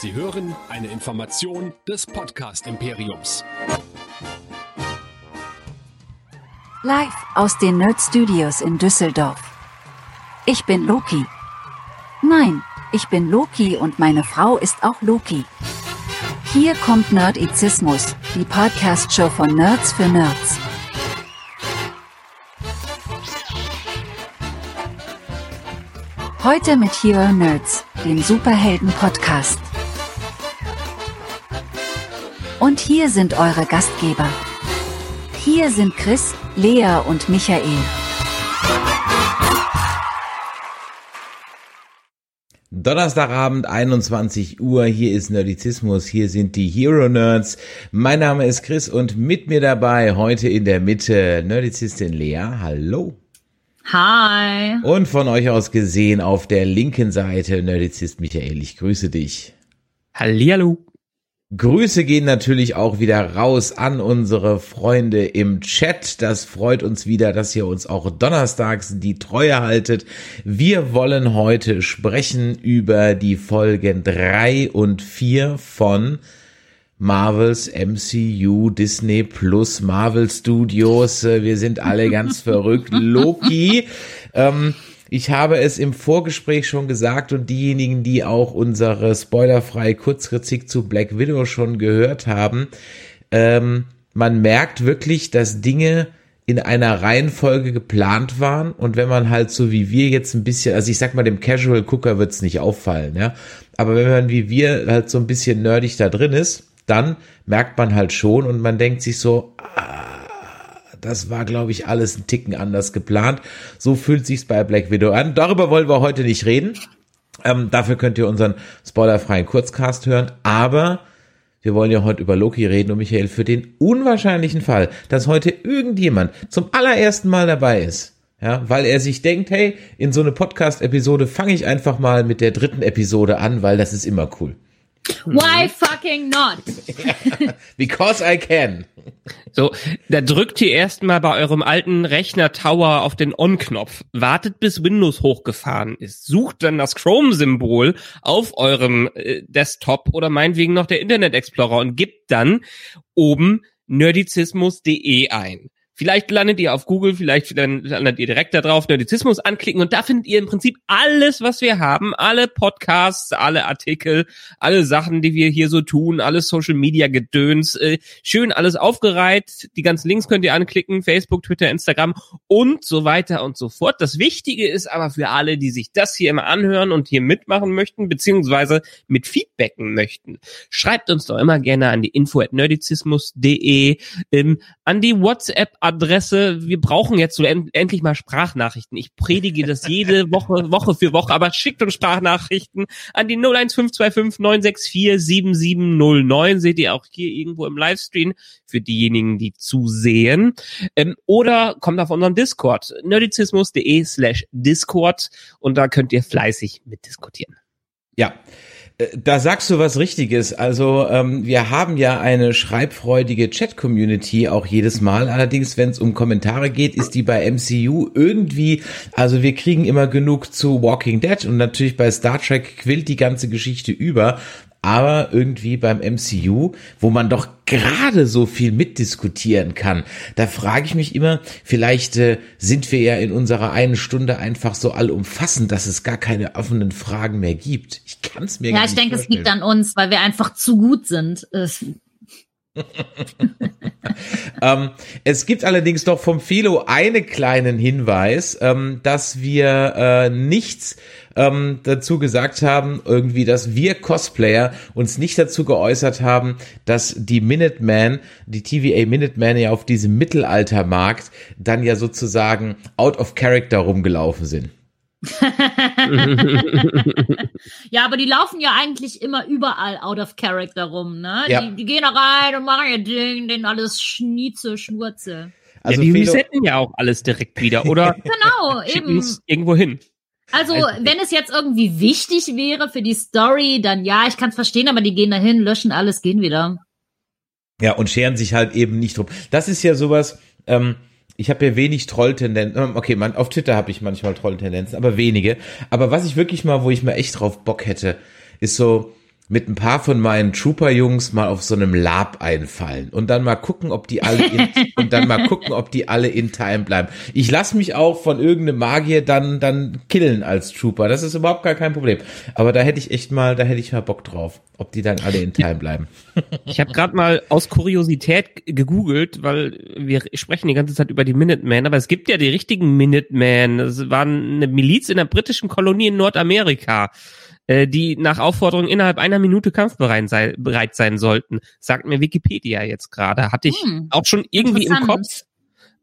Sie hören eine Information des Podcast Imperiums. Live aus den Nerd Studios in Düsseldorf. Ich bin Loki. Nein, ich bin Loki und meine Frau ist auch Loki. Hier kommt Nerdizismus, die Podcast-Show von Nerds für Nerds. Heute mit Hero Nerds, dem Superhelden-Podcast. Und hier sind eure Gastgeber. Hier sind Chris, Lea und Michael. Donnerstagabend 21 Uhr, hier ist Nerdizismus, hier sind die Hero Nerds. Mein Name ist Chris und mit mir dabei heute in der Mitte Nerdizistin Lea. Hallo. Hi. Und von euch aus gesehen auf der linken Seite Nerdizist Michael, ich grüße dich. Hallihallo. Grüße gehen natürlich auch wieder raus an unsere Freunde im Chat. Das freut uns wieder, dass ihr uns auch donnerstags die Treue haltet. Wir wollen heute sprechen über die Folgen drei und vier von Marvels MCU, Disney Plus, Marvel Studios. Wir sind alle ganz verrückt. Loki. Ähm, ich habe es im Vorgespräch schon gesagt und diejenigen, die auch unsere spoilerfreie Kurzkritik zu Black Widow schon gehört haben, ähm, man merkt wirklich, dass Dinge in einer Reihenfolge geplant waren. Und wenn man halt so wie wir jetzt ein bisschen, also ich sag mal, dem Casual Cooker wird's nicht auffallen, ja, aber wenn man wie wir halt so ein bisschen nerdig da drin ist, dann merkt man halt schon und man denkt sich so, ah, das war, glaube ich, alles ein Ticken anders geplant. So fühlt sich's bei Black Widow an. Darüber wollen wir heute nicht reden. Ähm, dafür könnt ihr unseren spoilerfreien Kurzcast hören. Aber wir wollen ja heute über Loki reden und Michael für den unwahrscheinlichen Fall, dass heute irgendjemand zum allerersten Mal dabei ist. Ja, weil er sich denkt, hey, in so eine Podcast-Episode fange ich einfach mal mit der dritten Episode an, weil das ist immer cool. Why fucking not? Because I can. So, da drückt ihr erstmal bei eurem alten Rechner Tower auf den On-Knopf, wartet bis Windows hochgefahren ist, sucht dann das Chrome-Symbol auf eurem äh, Desktop oder meinetwegen noch der Internet Explorer und gibt dann oben nerdizismus.de ein. Vielleicht landet ihr auf Google, vielleicht landet ihr direkt da drauf, Nerdizismus anklicken und da findet ihr im Prinzip alles, was wir haben, alle Podcasts, alle Artikel, alle Sachen, die wir hier so tun, alles Social Media Gedöns, äh, schön alles aufgereiht. Die ganzen Links könnt ihr anklicken, Facebook, Twitter, Instagram und so weiter und so fort. Das Wichtige ist aber für alle, die sich das hier immer anhören und hier mitmachen möchten, beziehungsweise mit Feedbacken möchten, schreibt uns doch immer gerne an die info at nerdizismus.de, ähm, an die WhatsApp Adresse, wir brauchen jetzt so end endlich mal Sprachnachrichten. Ich predige das jede Woche, Woche für Woche, aber schickt uns Sprachnachrichten an die 01525 964 7709. Seht ihr auch hier irgendwo im Livestream für diejenigen, die zusehen. Ähm, oder kommt auf unseren Discord, nerdizismus.de slash Discord und da könnt ihr fleißig mitdiskutieren. Ja, da sagst du was Richtiges. Also ähm, wir haben ja eine schreibfreudige Chat-Community auch jedes Mal. Allerdings, wenn es um Kommentare geht, ist die bei MCU irgendwie, also wir kriegen immer genug zu Walking Dead und natürlich bei Star Trek quillt die ganze Geschichte über aber irgendwie beim MCU, wo man doch gerade so viel mitdiskutieren kann, da frage ich mich immer, vielleicht äh, sind wir ja in unserer einen Stunde einfach so allumfassend, dass es gar keine offenen Fragen mehr gibt. Ich kann es mir ja, nicht Ja, ich denke, es liegt an uns, weil wir einfach zu gut sind. ähm, es gibt allerdings doch vom Philo einen kleinen Hinweis, ähm, dass wir äh, nichts ähm, dazu gesagt haben, irgendwie, dass wir Cosplayer uns nicht dazu geäußert haben, dass die Minuteman, die TVA Minuteman ja auf diesem Mittelaltermarkt dann ja sozusagen out of character rumgelaufen sind. ja, aber die laufen ja eigentlich immer überall out of character rum, ne? Ja. Die, die gehen da rein und machen ihr Ding, denen alles Schnieze, Schnurze. Also ja, die resetten ja auch alles direkt wieder, oder? genau, eben. Irgendwo hin. Also, wenn es jetzt irgendwie wichtig wäre für die Story, dann ja, ich kann es verstehen, aber die gehen dahin, löschen alles, gehen wieder. Ja, und scheren sich halt eben nicht drum. Das ist ja sowas, ähm, ich habe ja wenig Trolltendenzen. Ähm, okay, man, auf Twitter habe ich manchmal Trolltendenzen, aber wenige. Aber was ich wirklich mal, wo ich mal echt drauf Bock hätte, ist so, mit ein paar von meinen Trooper-Jungs mal auf so einem Lab einfallen und dann mal gucken, ob die alle in, und dann mal gucken, ob die alle in Time bleiben. Ich lasse mich auch von irgendeinem Magier dann dann killen als Trooper. Das ist überhaupt gar kein Problem. Aber da hätte ich echt mal, da hätte ich mal Bock drauf, ob die dann alle in Time bleiben. Ich habe gerade mal aus Kuriosität gegoogelt, weil wir sprechen die ganze Zeit über die Minutemen, aber es gibt ja die richtigen Minutemen. Das waren eine Miliz in der britischen Kolonie in Nordamerika äh, die nach Aufforderung innerhalb einer Minute kampfbereit sei, bereit sein sollten. Sagt mir Wikipedia jetzt gerade. Hatte ich Hm, auch schon irgendwie im. Kopf,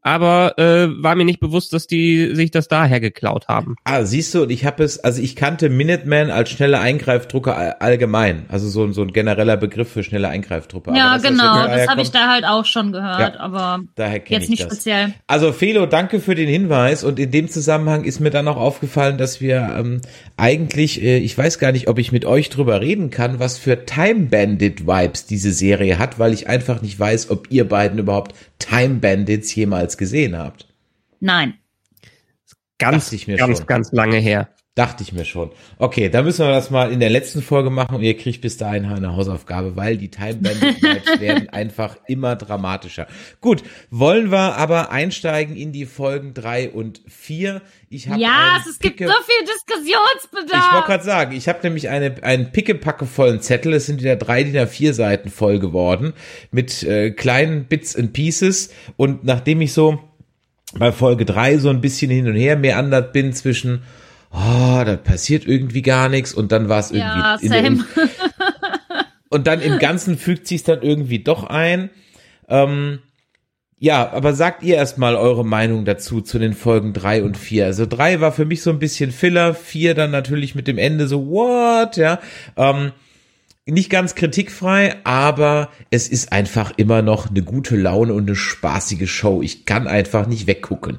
aber äh, war mir nicht bewusst, dass die sich das daher geklaut haben. Ah, siehst du, und ich habe es, also ich kannte Minuteman als schnelle Eingreifdrucker all- allgemein, also so, ein- so ein genereller Begriff für schnelle Eingreifdrucker. Ja, Aber das genau. Das daher habe ich da halt auch schon gehört, Ja. aber daher kenne jetzt ich nicht das. speziell. Also Felo, danke für den Hinweis und in dem Zusammenhang ist mir dann auch aufgefallen, dass wir ähm, eigentlich, äh, ich weiß gar nicht, ob ich mit euch drüber reden kann, was für Time Bandit Vibes diese Serie hat, weil ich einfach nicht weiß, ob ihr beiden überhaupt Time Bandits jemals gesehen habt. Nein. Ganz, Dachte ich mir ganz, schon. ganz lange her. Dachte ich mir schon. Okay, dann müssen wir das mal in der letzten Folge machen und ihr kriegt bis dahin eine Hausaufgabe, weil die Time Bandit Vibes werden einfach immer dramatischer. Gut, wollen wir aber einsteigen in die Folgen drei und vier. Ich habe Ja, es gibt so viel Diskussionsbedarf. ich wollte gerade sagen, ich habe nämlich eine, einen pickepackevollen Zettel. Es sind wieder drei DIN A4 Seiten voll geworden mit äh, kleinen Bits and Pieces. Und nachdem ich so bei Folge drei so ein bisschen hin und her meandert bin zwischen, oh, da passiert irgendwie gar nichts und dann war es irgendwie ja, der, same. und dann im Ganzen fügt sich dann irgendwie doch ein. Ähm, ja, aber sagt ihr erstmal eure Meinung dazu, zu den Folgen drei und vier. Also drei war für mich so ein bisschen Filler, vier dann natürlich mit dem Ende so, what, ja. Ähm, nicht ganz kritikfrei, aber es ist einfach immer noch eine gute Laune und eine spaßige Show. Ich kann einfach nicht weggucken.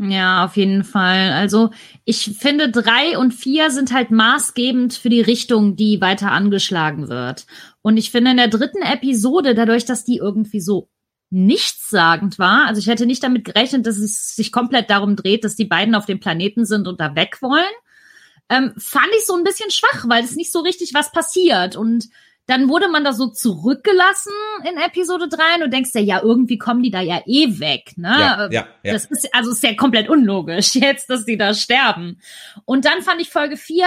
Ja, auf jeden Fall. Also ich finde, drei und vier sind halt maßgebend für die Richtung, die weiter angeschlagen wird. Und ich finde in der dritten Episode, dadurch, dass die irgendwie so nichtssagend war, also ich hätte nicht damit gerechnet, dass es sich komplett darum dreht, dass die beiden auf dem Planeten sind und da weg wollen, ähm, fand ich so ein bisschen schwach, weil es nicht so richtig was passiert. Und dann wurde man da so zurückgelassen in Episode 3 und du denkst ja, ja, irgendwie kommen die da ja eh weg, ne? Ja, ja, ja. Das ist, also ist ja komplett unlogisch jetzt, dass die da sterben. Und dann fand ich Folge 4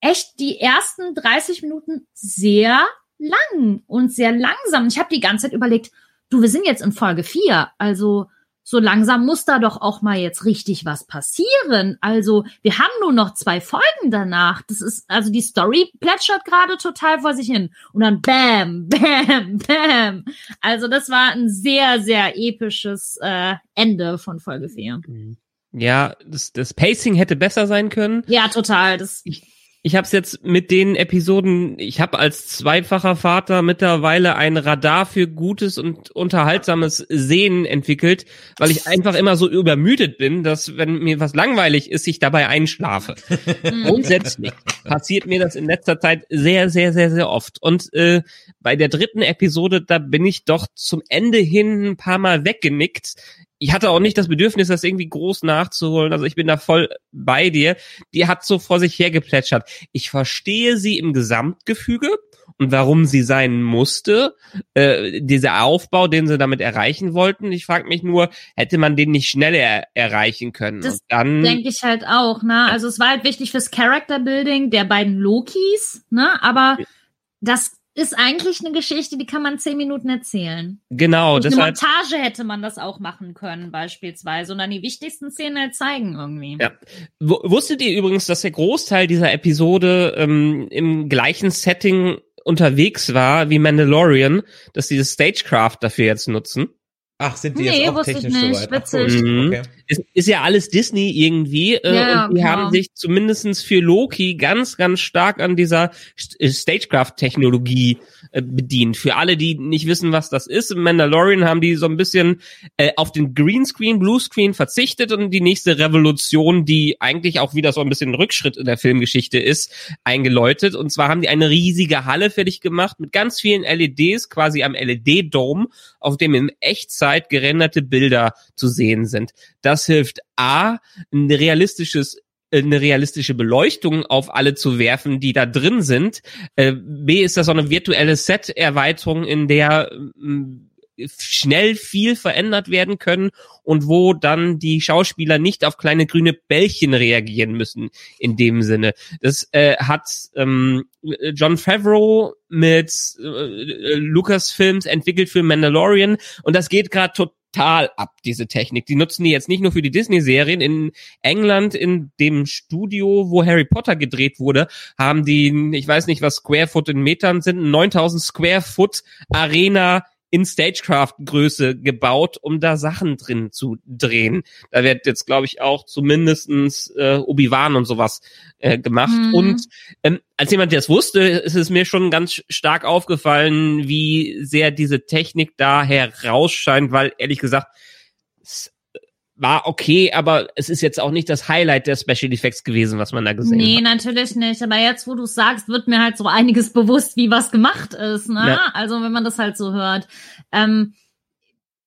echt die ersten 30 Minuten sehr lang und sehr langsam. Ich habe die ganze Zeit überlegt, du, wir sind jetzt in Folge 4, also so langsam muss da doch auch mal jetzt richtig was passieren. Also wir haben nur noch zwei Folgen danach. Das ist, also die Story plätschert gerade total vor sich hin. Und dann bam, bam, bam. Also das war ein sehr, sehr episches äh, Ende von Folge 4. Ja, das, das Pacing hätte besser sein können. Ja, total. Das, Ich habe es jetzt mit den Episoden, ich habe als zweifacher Vater mittlerweile ein Radar für gutes und unterhaltsames Sehen entwickelt, weil ich einfach immer so übermüdet bin, dass wenn mir was langweilig ist, ich dabei einschlafe. Grundsätzlich passiert mir das in letzter Zeit sehr, sehr, sehr, sehr oft. Und äh, bei der dritten Episode, da bin ich doch zum Ende hin ein paar Mal weggenickt. Ich hatte auch nicht das Bedürfnis, das irgendwie groß nachzuholen. Also ich bin da voll bei dir. Die hat so vor sich hergeplätschert. Ich verstehe sie im Gesamtgefüge und warum sie sein musste. Äh, dieser Aufbau, den sie damit erreichen wollten. Ich frage mich nur, hätte man den nicht schneller er erreichen können? Das denke ich halt auch, ne? Also es war halt wichtig fürs Character Building der beiden Lokis, ne? Aber das ist eigentlich eine Geschichte, die kann man zehn Minuten erzählen. genau, Durch eine deshalb Montage hätte man das auch machen können, beispielsweise, und dann die wichtigsten Szenen halt zeigen irgendwie. Ja. W wusstet ihr übrigens, dass der Großteil dieser Episode ähm, im gleichen Setting unterwegs war wie Mandalorian, dass sie das Stagecraft dafür jetzt nutzen? Ach, sind die Nee, jetzt auch wusste ich technisch nicht. soweit? Ach, Witzig. cool. Mhm. Okay. Ist, ist ja alles Disney irgendwie äh, Ja, und die genau. haben sich zumindestens für Loki ganz, ganz stark an dieser äh, Stagecraft-Technologie äh, bedient. Für alle, die nicht wissen, was das ist, im Mandalorian haben die so ein bisschen äh, auf den Greenscreen, Bluescreen verzichtet und die nächste Revolution, die eigentlich auch wieder so ein bisschen ein Rückschritt in der Filmgeschichte ist, eingeläutet. Und zwar haben die eine riesige Halle fertig gemacht mit ganz vielen LEDs, quasi am LED-Dome, auf dem in Echtzeit gerenderte Bilder zu sehen sind. Das hilft A, ein realistisches eine realistische Beleuchtung auf alle zu werfen, die da drin sind. Äh, B ist das so eine virtuelle Set-Erweiterung, in der äh, schnell viel verändert werden können und wo dann die Schauspieler nicht auf kleine grüne Bällchen reagieren müssen in dem Sinne. Das äh, hat ähm, John Favreau mit äh, Lucasfilms entwickelt für Mandalorian und das geht gerade total total ab, diese Technik. Die nutzen die jetzt nicht nur für die Disney-Serien. In England, in dem Studio, wo Harry Potter gedreht wurde, haben die, ich weiß nicht, was Square Foot in Metern sind, 9000 Square Foot Arena in Stagecraft-Größe gebaut, um da Sachen drin zu drehen. Da wird jetzt, glaube ich, auch zumindestens äh, Obi-Wan und sowas äh, gemacht. Mhm. Und ähm, als jemand, der es wusste, ist es mir schon ganz stark aufgefallen, wie sehr diese Technik da herausscheint, weil ehrlich gesagt, war okay, aber es ist jetzt auch nicht das Highlight der Special Effects gewesen, was man da gesehen nee, hat. Nee, natürlich nicht. Aber jetzt, wo du sagst, wird mir halt so einiges bewusst, wie was gemacht ist. Ne? Ja. Also wenn man das halt so hört. Ähm,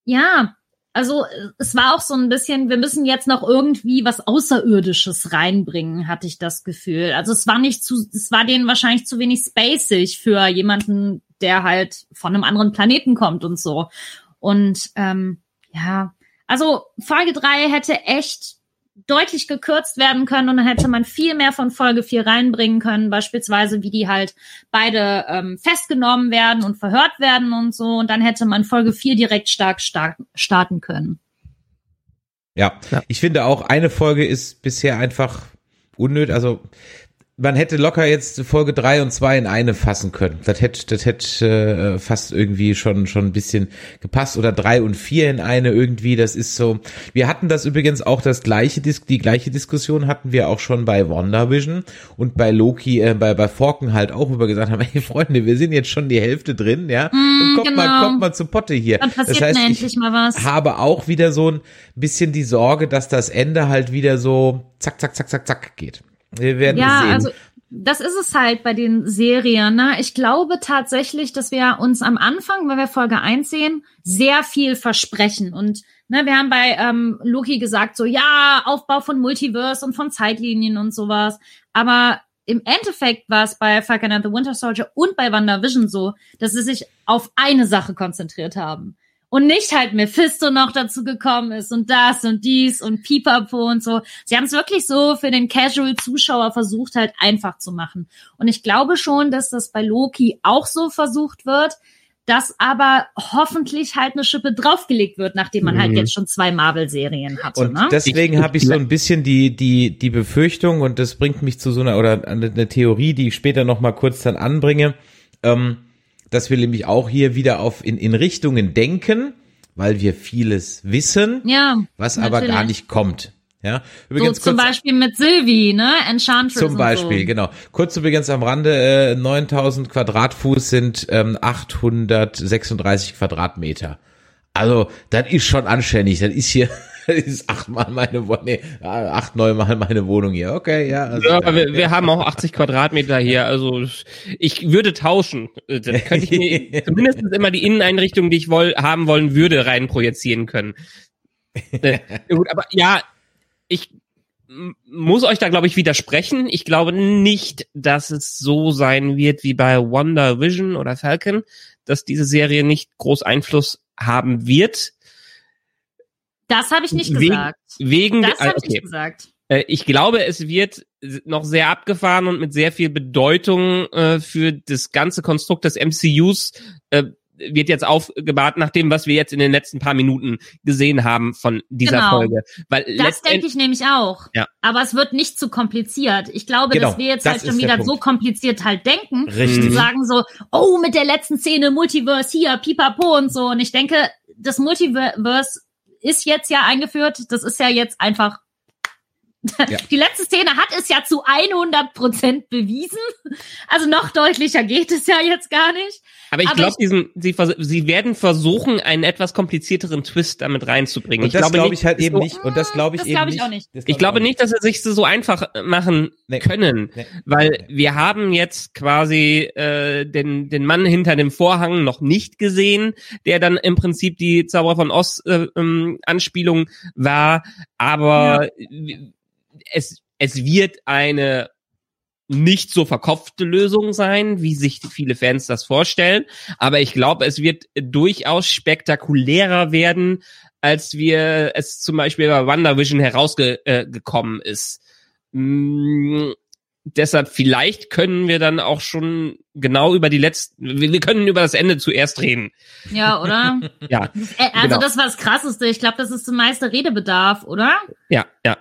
ja, also es war auch so ein bisschen, wir müssen jetzt noch irgendwie was Außerirdisches reinbringen, hatte ich das Gefühl. Also es war nicht zu, es war denen wahrscheinlich zu wenig spacig für jemanden, der halt von einem anderen Planeten kommt und so. Und ähm, ja, also Folge 3 hätte echt deutlich gekürzt werden können und dann hätte man viel mehr von Folge 4 reinbringen können, beispielsweise wie die halt beide ähm, festgenommen werden und verhört werden und so. Und dann hätte man Folge 4 direkt stark, stark starten können. Ja, ja, ich finde auch eine Folge ist bisher einfach unnötig, also man hätte locker jetzt Folge drei und zwei in eine fassen können. Das hätte, das hätte äh, fast irgendwie schon schon ein bisschen gepasst oder drei und vier in eine irgendwie. Das ist so. Wir hatten das übrigens auch das gleiche die gleiche Diskussion hatten wir auch schon bei WandaVision und bei Loki, äh, bei bei Forken halt auch, wo wir gesagt haben, hey Freunde, wir sind jetzt schon die Hälfte drin, ja. Mm, kommt genau. mal, kommt mal zu Potte hier. Dann passiert das heißt, endlich mal was. Habe auch wieder so ein bisschen die Sorge, dass das Ende halt wieder so zack zack zack zack zack geht. Wir werden ja, sehen. Also das ist es halt bei den Serien. Ne? Ich glaube tatsächlich, dass wir uns am Anfang, wenn wir Folge 1 sehen, sehr viel versprechen. Und ne, wir haben bei ähm, Loki gesagt, so ja, Aufbau von Multiverse und von Zeitlinien und sowas. Aber im Endeffekt war es bei Falcon and the Winter Soldier und bei WandaVision so, dass sie sich auf eine Sache konzentriert haben und nicht halt Mephisto noch dazu gekommen ist und das und dies und Pipapo und so. Sie haben es wirklich so für den Casual-Zuschauer versucht halt einfach zu machen. Und ich glaube schon, dass das bei Loki auch so versucht wird, dass aber hoffentlich halt eine Schippe draufgelegt wird, nachdem man halt mhm. jetzt schon zwei Marvel-Serien hatte. Und ne? deswegen habe ich so ein bisschen die die die Befürchtung und das bringt mich zu so einer oder eine Theorie, die ich später noch mal kurz dann anbringe. Ähm, dass wir nämlich auch hier wieder auf in, in Richtungen denken, weil wir vieles wissen, ja, was natürlich. aber gar nicht kommt. Ja, übrigens so, zum kurz, Beispiel mit Sylvie, ne? Enchantress. Zum Beispiel, so. genau. Kurz übrigens am Rande, äh, 9000 Quadratfuß sind ähm, 836 Quadratmeter. Also, das ist schon anständig. Das ist hier ist achtmal meine Wohnung, nee, acht, neunmal meine Wohnung hier. Okay, ja. Also, ja, wir, wir haben auch 80 Quadratmeter hier. Also ich würde tauschen. Dann könnte ich mir zumindest immer die Inneneinrichtung, die ich woll, haben wollen würde, rein projizieren können. äh, gut, aber ja, ich muss euch da, glaube ich, widersprechen. Ich glaube nicht, dass es so sein wird wie bei Wonder Vision oder Falcon, dass diese Serie nicht groß Einfluss haben wird. Das habe ich nicht gesagt. Wegen, das habe okay. ich nicht gesagt. Äh, ich glaube, es wird noch sehr abgefahren und mit sehr viel Bedeutung äh, für das ganze Konstrukt des MCUs äh, wird jetzt aufgebahrt nach dem, was wir jetzt in den letzten paar Minuten gesehen haben von dieser genau. Folge. Weil das denke ich nämlich auch. Ja. Aber es wird nicht zu kompliziert. Ich glaube, genau, dass wir jetzt das halt schon wieder so kompliziert halt denken Richtig. und sagen so, oh, mit der letzten Szene Multiverse hier, pipapo und so. Und ich denke, das Multiverse ist jetzt ja eingeführt. Das ist ja jetzt einfach ja. Die letzte Szene hat es ja zu 100 Prozent bewiesen. Also noch deutlicher geht es ja jetzt gar nicht. Aber ich glaube, sie, sie werden versuchen, einen etwas komplizierteren Twist damit reinzubringen. Und das glaube glaub ich halt eben so, nicht. Und das glaube ich das eben ich Auch nicht. Glaub ich glaube nicht, dass sie sich so einfach machen nee. können, nee. weil nee. wir haben jetzt quasi äh, den den Mann hinter dem Vorhang noch nicht gesehen, der dann im Prinzip die Zauberer von Oz äh, ähm, Anspielung war. Aber ja. Es es wird eine nicht so verkopfte Lösung sein, wie sich viele Fans das vorstellen. Aber ich glaube, es wird durchaus spektakulärer werden, als wir es zum Beispiel bei WandaVision herausgekommen äh, ist. Mm, deshalb vielleicht können wir dann auch schon genau über die letzten, wir können über das Ende zuerst reden. Ja, oder? ja. Äh, also genau. das war das Krasseste. Ich glaube, das ist der meiste Redebedarf, oder? Ja, ja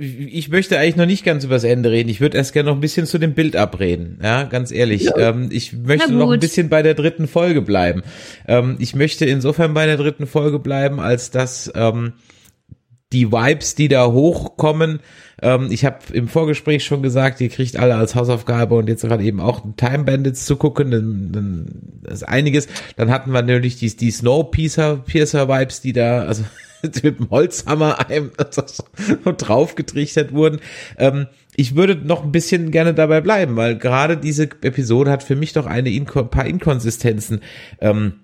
ich möchte eigentlich noch nicht ganz übers Ende reden. Ich würde erst gerne noch ein bisschen zu dem Bild abreden. Ja, ganz ehrlich. Ja. Ähm, ich möchte noch ein bisschen bei der dritten Folge bleiben. Ähm, ich möchte insofern bei der dritten Folge bleiben, als dass ähm, die Vibes, die da hochkommen, ähm, ich habe im Vorgespräch schon gesagt, ihr kriegt alle als Hausaufgabe und jetzt gerade eben auch Time Bandits zu gucken, dann, dann ist einiges. Dann hatten wir natürlich die, die Snowpiercer Piercer Vibes, die da, also mit dem Holzhammer einem draufgetrichtert wurden. Ähm, ich würde noch ein bisschen gerne dabei bleiben, weil gerade diese Episode hat für mich doch eine Inko paar Inkonsistenzen. Ähm,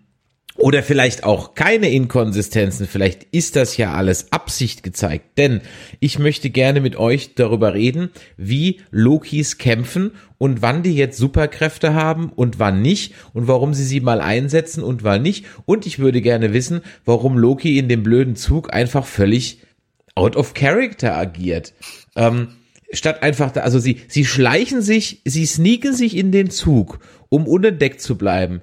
oder vielleicht auch keine Inkonsistenzen, vielleicht ist das ja alles Absicht gezeigt, denn ich möchte gerne mit euch darüber reden, wie Lokis kämpfen und wann die jetzt Superkräfte haben und wann nicht und warum sie sie mal einsetzen und wann nicht. Und ich würde gerne wissen, warum Loki in dem blöden Zug einfach völlig out of character agiert. Ähm, statt einfach, da, also sie, sie schleichen sich, sie sneaken sich in den Zug, um unentdeckt zu bleiben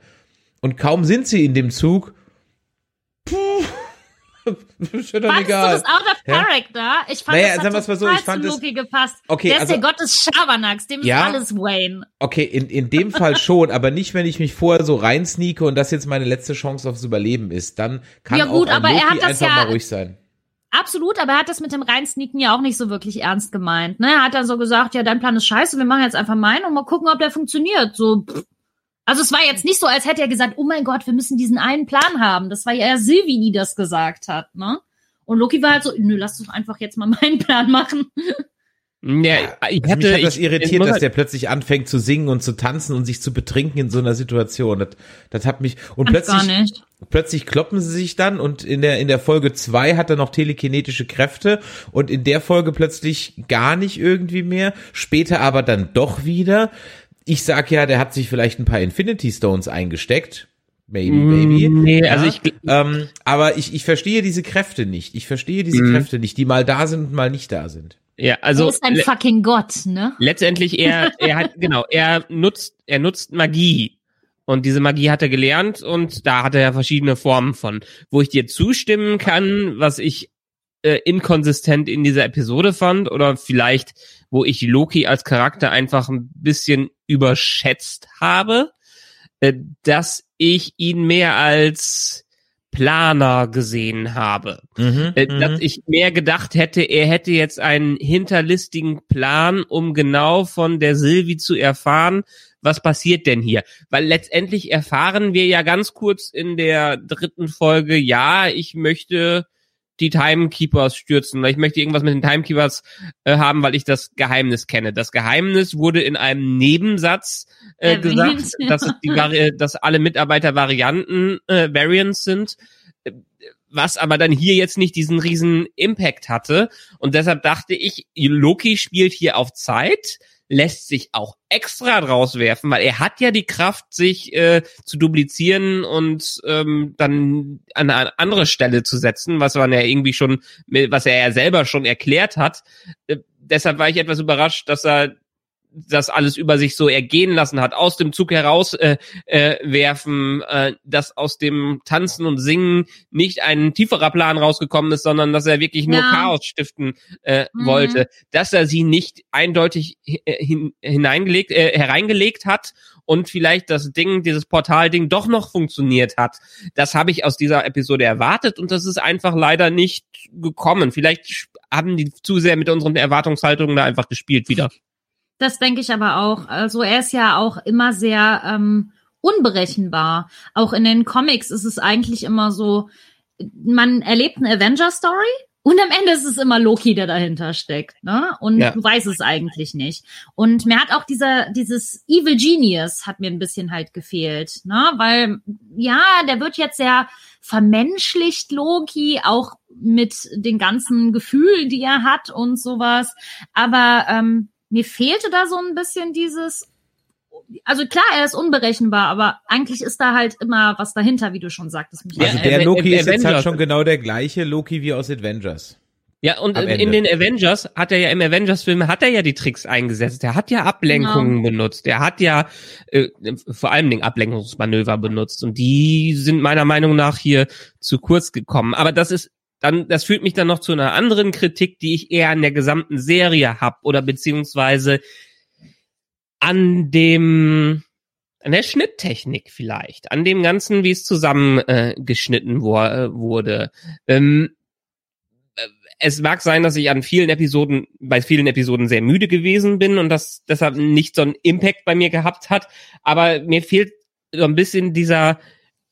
und kaum sind sie in dem Zug, puh, Fandest egal. du das out of character? Ja? Ich fand naja, das hat so, ich fand zu Loki gepasst. Okay, der also, ist der Gott des Schabernacks, dem ja, ist alles Wayne. Okay, in, in dem Fall schon, aber nicht, wenn ich mich vorher so reinsneake und das jetzt meine letzte Chance aufs Überleben ist. Dann kann ja, gut, auch ein Loki einfach ja, mal ruhig sein. Absolut, aber er hat das mit dem Reinsneaken ja auch nicht so wirklich ernst gemeint. Ne? Er hat dann so gesagt, ja, dein Plan ist scheiße, wir machen jetzt einfach meinen und mal gucken, ob der funktioniert. So, pff, also es war jetzt nicht so, als hätte er gesagt, oh mein Gott, wir müssen diesen einen Plan haben. Das war ja eher Sylvie, die das gesagt hat, ne? Und Loki war halt so, nö, lass doch einfach jetzt mal meinen Plan machen. Ja, ich hatte, mich hat das irritiert, dass der plötzlich anfängt zu singen und zu tanzen und sich zu betrinken in so einer Situation. Das, das hat mich und plötzlich plötzlich kloppen sie sich dann und in der in der Folge zwei hat er noch telekinetische Kräfte und in der Folge plötzlich gar nicht irgendwie mehr, später aber dann doch wieder ich sag ja, der hat sich vielleicht ein paar Infinity Stones eingesteckt. Maybe, maybe. Mm, nee, ja, also ich, ähm, aber ich, ich verstehe diese Kräfte nicht. Ich verstehe diese mm. Kräfte nicht, die mal da sind und mal nicht da sind. Ja, also. Er ist ein fucking Gott, ne? Letztendlich, er, er hat, genau, er nutzt, er nutzt Magie. Und diese Magie hat er gelernt und da hat er ja verschiedene Formen von. Wo ich dir zustimmen kann, was ich äh, inkonsistent in dieser Episode fand oder vielleicht, wo ich Loki als Charakter einfach ein bisschen überschätzt habe, äh, dass ich ihn mehr als Planer gesehen habe. Mhm, äh, dass mhm. ich mehr gedacht hätte, er hätte jetzt einen hinterlistigen Plan, um genau von der Sylvie zu erfahren, was passiert denn hier? Weil letztendlich erfahren wir ja ganz kurz in der dritten Folge, ja, ich möchte die Timekeepers stürzen, weil ich möchte irgendwas mit den Timekeepers äh, haben, weil ich das Geheimnis kenne. Das Geheimnis wurde in einem Nebensatz äh, gesagt, dass, es die, Vari dass alle Mitarbeiter Varianten, äh, Variants sind was aber dann hier jetzt nicht diesen riesen Impact hatte. Und deshalb dachte ich, Loki spielt hier auf Zeit lässt sich auch extra draus werfen, weil er hat ja die Kraft, sich äh, zu duplizieren und ähm, dann an eine andere Stelle zu setzen, was man ja irgendwie schon, was er ja selber schon erklärt hat. Äh, deshalb war ich etwas überrascht, dass er das alles über sich so ergehen lassen hat, aus dem Zug heraus äh, äh, werfen, äh, dass aus dem Tanzen und Singen nicht ein tieferer Plan rausgekommen ist, sondern dass er wirklich nur ja. Chaos stiften äh, mhm. wollte, dass er sie nicht eindeutig äh, hin, hineingelegt, äh, hereingelegt hat und vielleicht das Ding, dieses Portalding doch noch funktioniert hat. Das habe ich aus dieser Episode erwartet und das ist einfach leider nicht gekommen. Vielleicht haben die zu sehr mit unseren Erwartungshaltungen da einfach gespielt wieder. Das denke ich aber auch. Also er ist ja auch immer sehr ähm, unberechenbar. Auch in den Comics ist es eigentlich immer so, man erlebt eine Avenger-Story und am Ende ist es immer Loki, der dahinter steckt, ne? Und ja. du weißt es eigentlich nicht. Und mir hat auch dieser, dieses Evil Genius hat mir ein bisschen halt gefehlt, ne? Weil, ja, der wird jetzt sehr vermenschlicht, Loki, auch mit den ganzen Gefühlen, die er hat und sowas. Aber ähm, mir fehlte da so ein bisschen dieses, also klar, er ist unberechenbar, aber eigentlich ist da halt immer was dahinter, wie du schon sagtest. Also Ja, der Loki ist jetzt halt schon genau der gleiche Loki wie aus Avengers. Ja, und in den Avengers hat er ja im Avengers-Film hat er ja die Tricks eingesetzt. Er hat ja Ablenkungen benutzt. Er hat ja äh, vor allem den Ablenkungsmanöver benutzt. Und die sind meiner Meinung nach hier zu kurz gekommen. Aber das ist dann, das führt mich dann noch zu einer anderen Kritik, die ich eher an der gesamten Serie hab oder beziehungsweise an dem an der Schnitttechnik vielleicht, an dem Ganzen, wie es zusammengeschnitten äh, wo, äh, wurde. Ähm, es mag sein, dass ich an vielen Episoden, bei vielen Episoden sehr müde gewesen bin und das deshalb nicht so einen Impact bei mir gehabt hat. Aber mir fehlt so ein bisschen dieser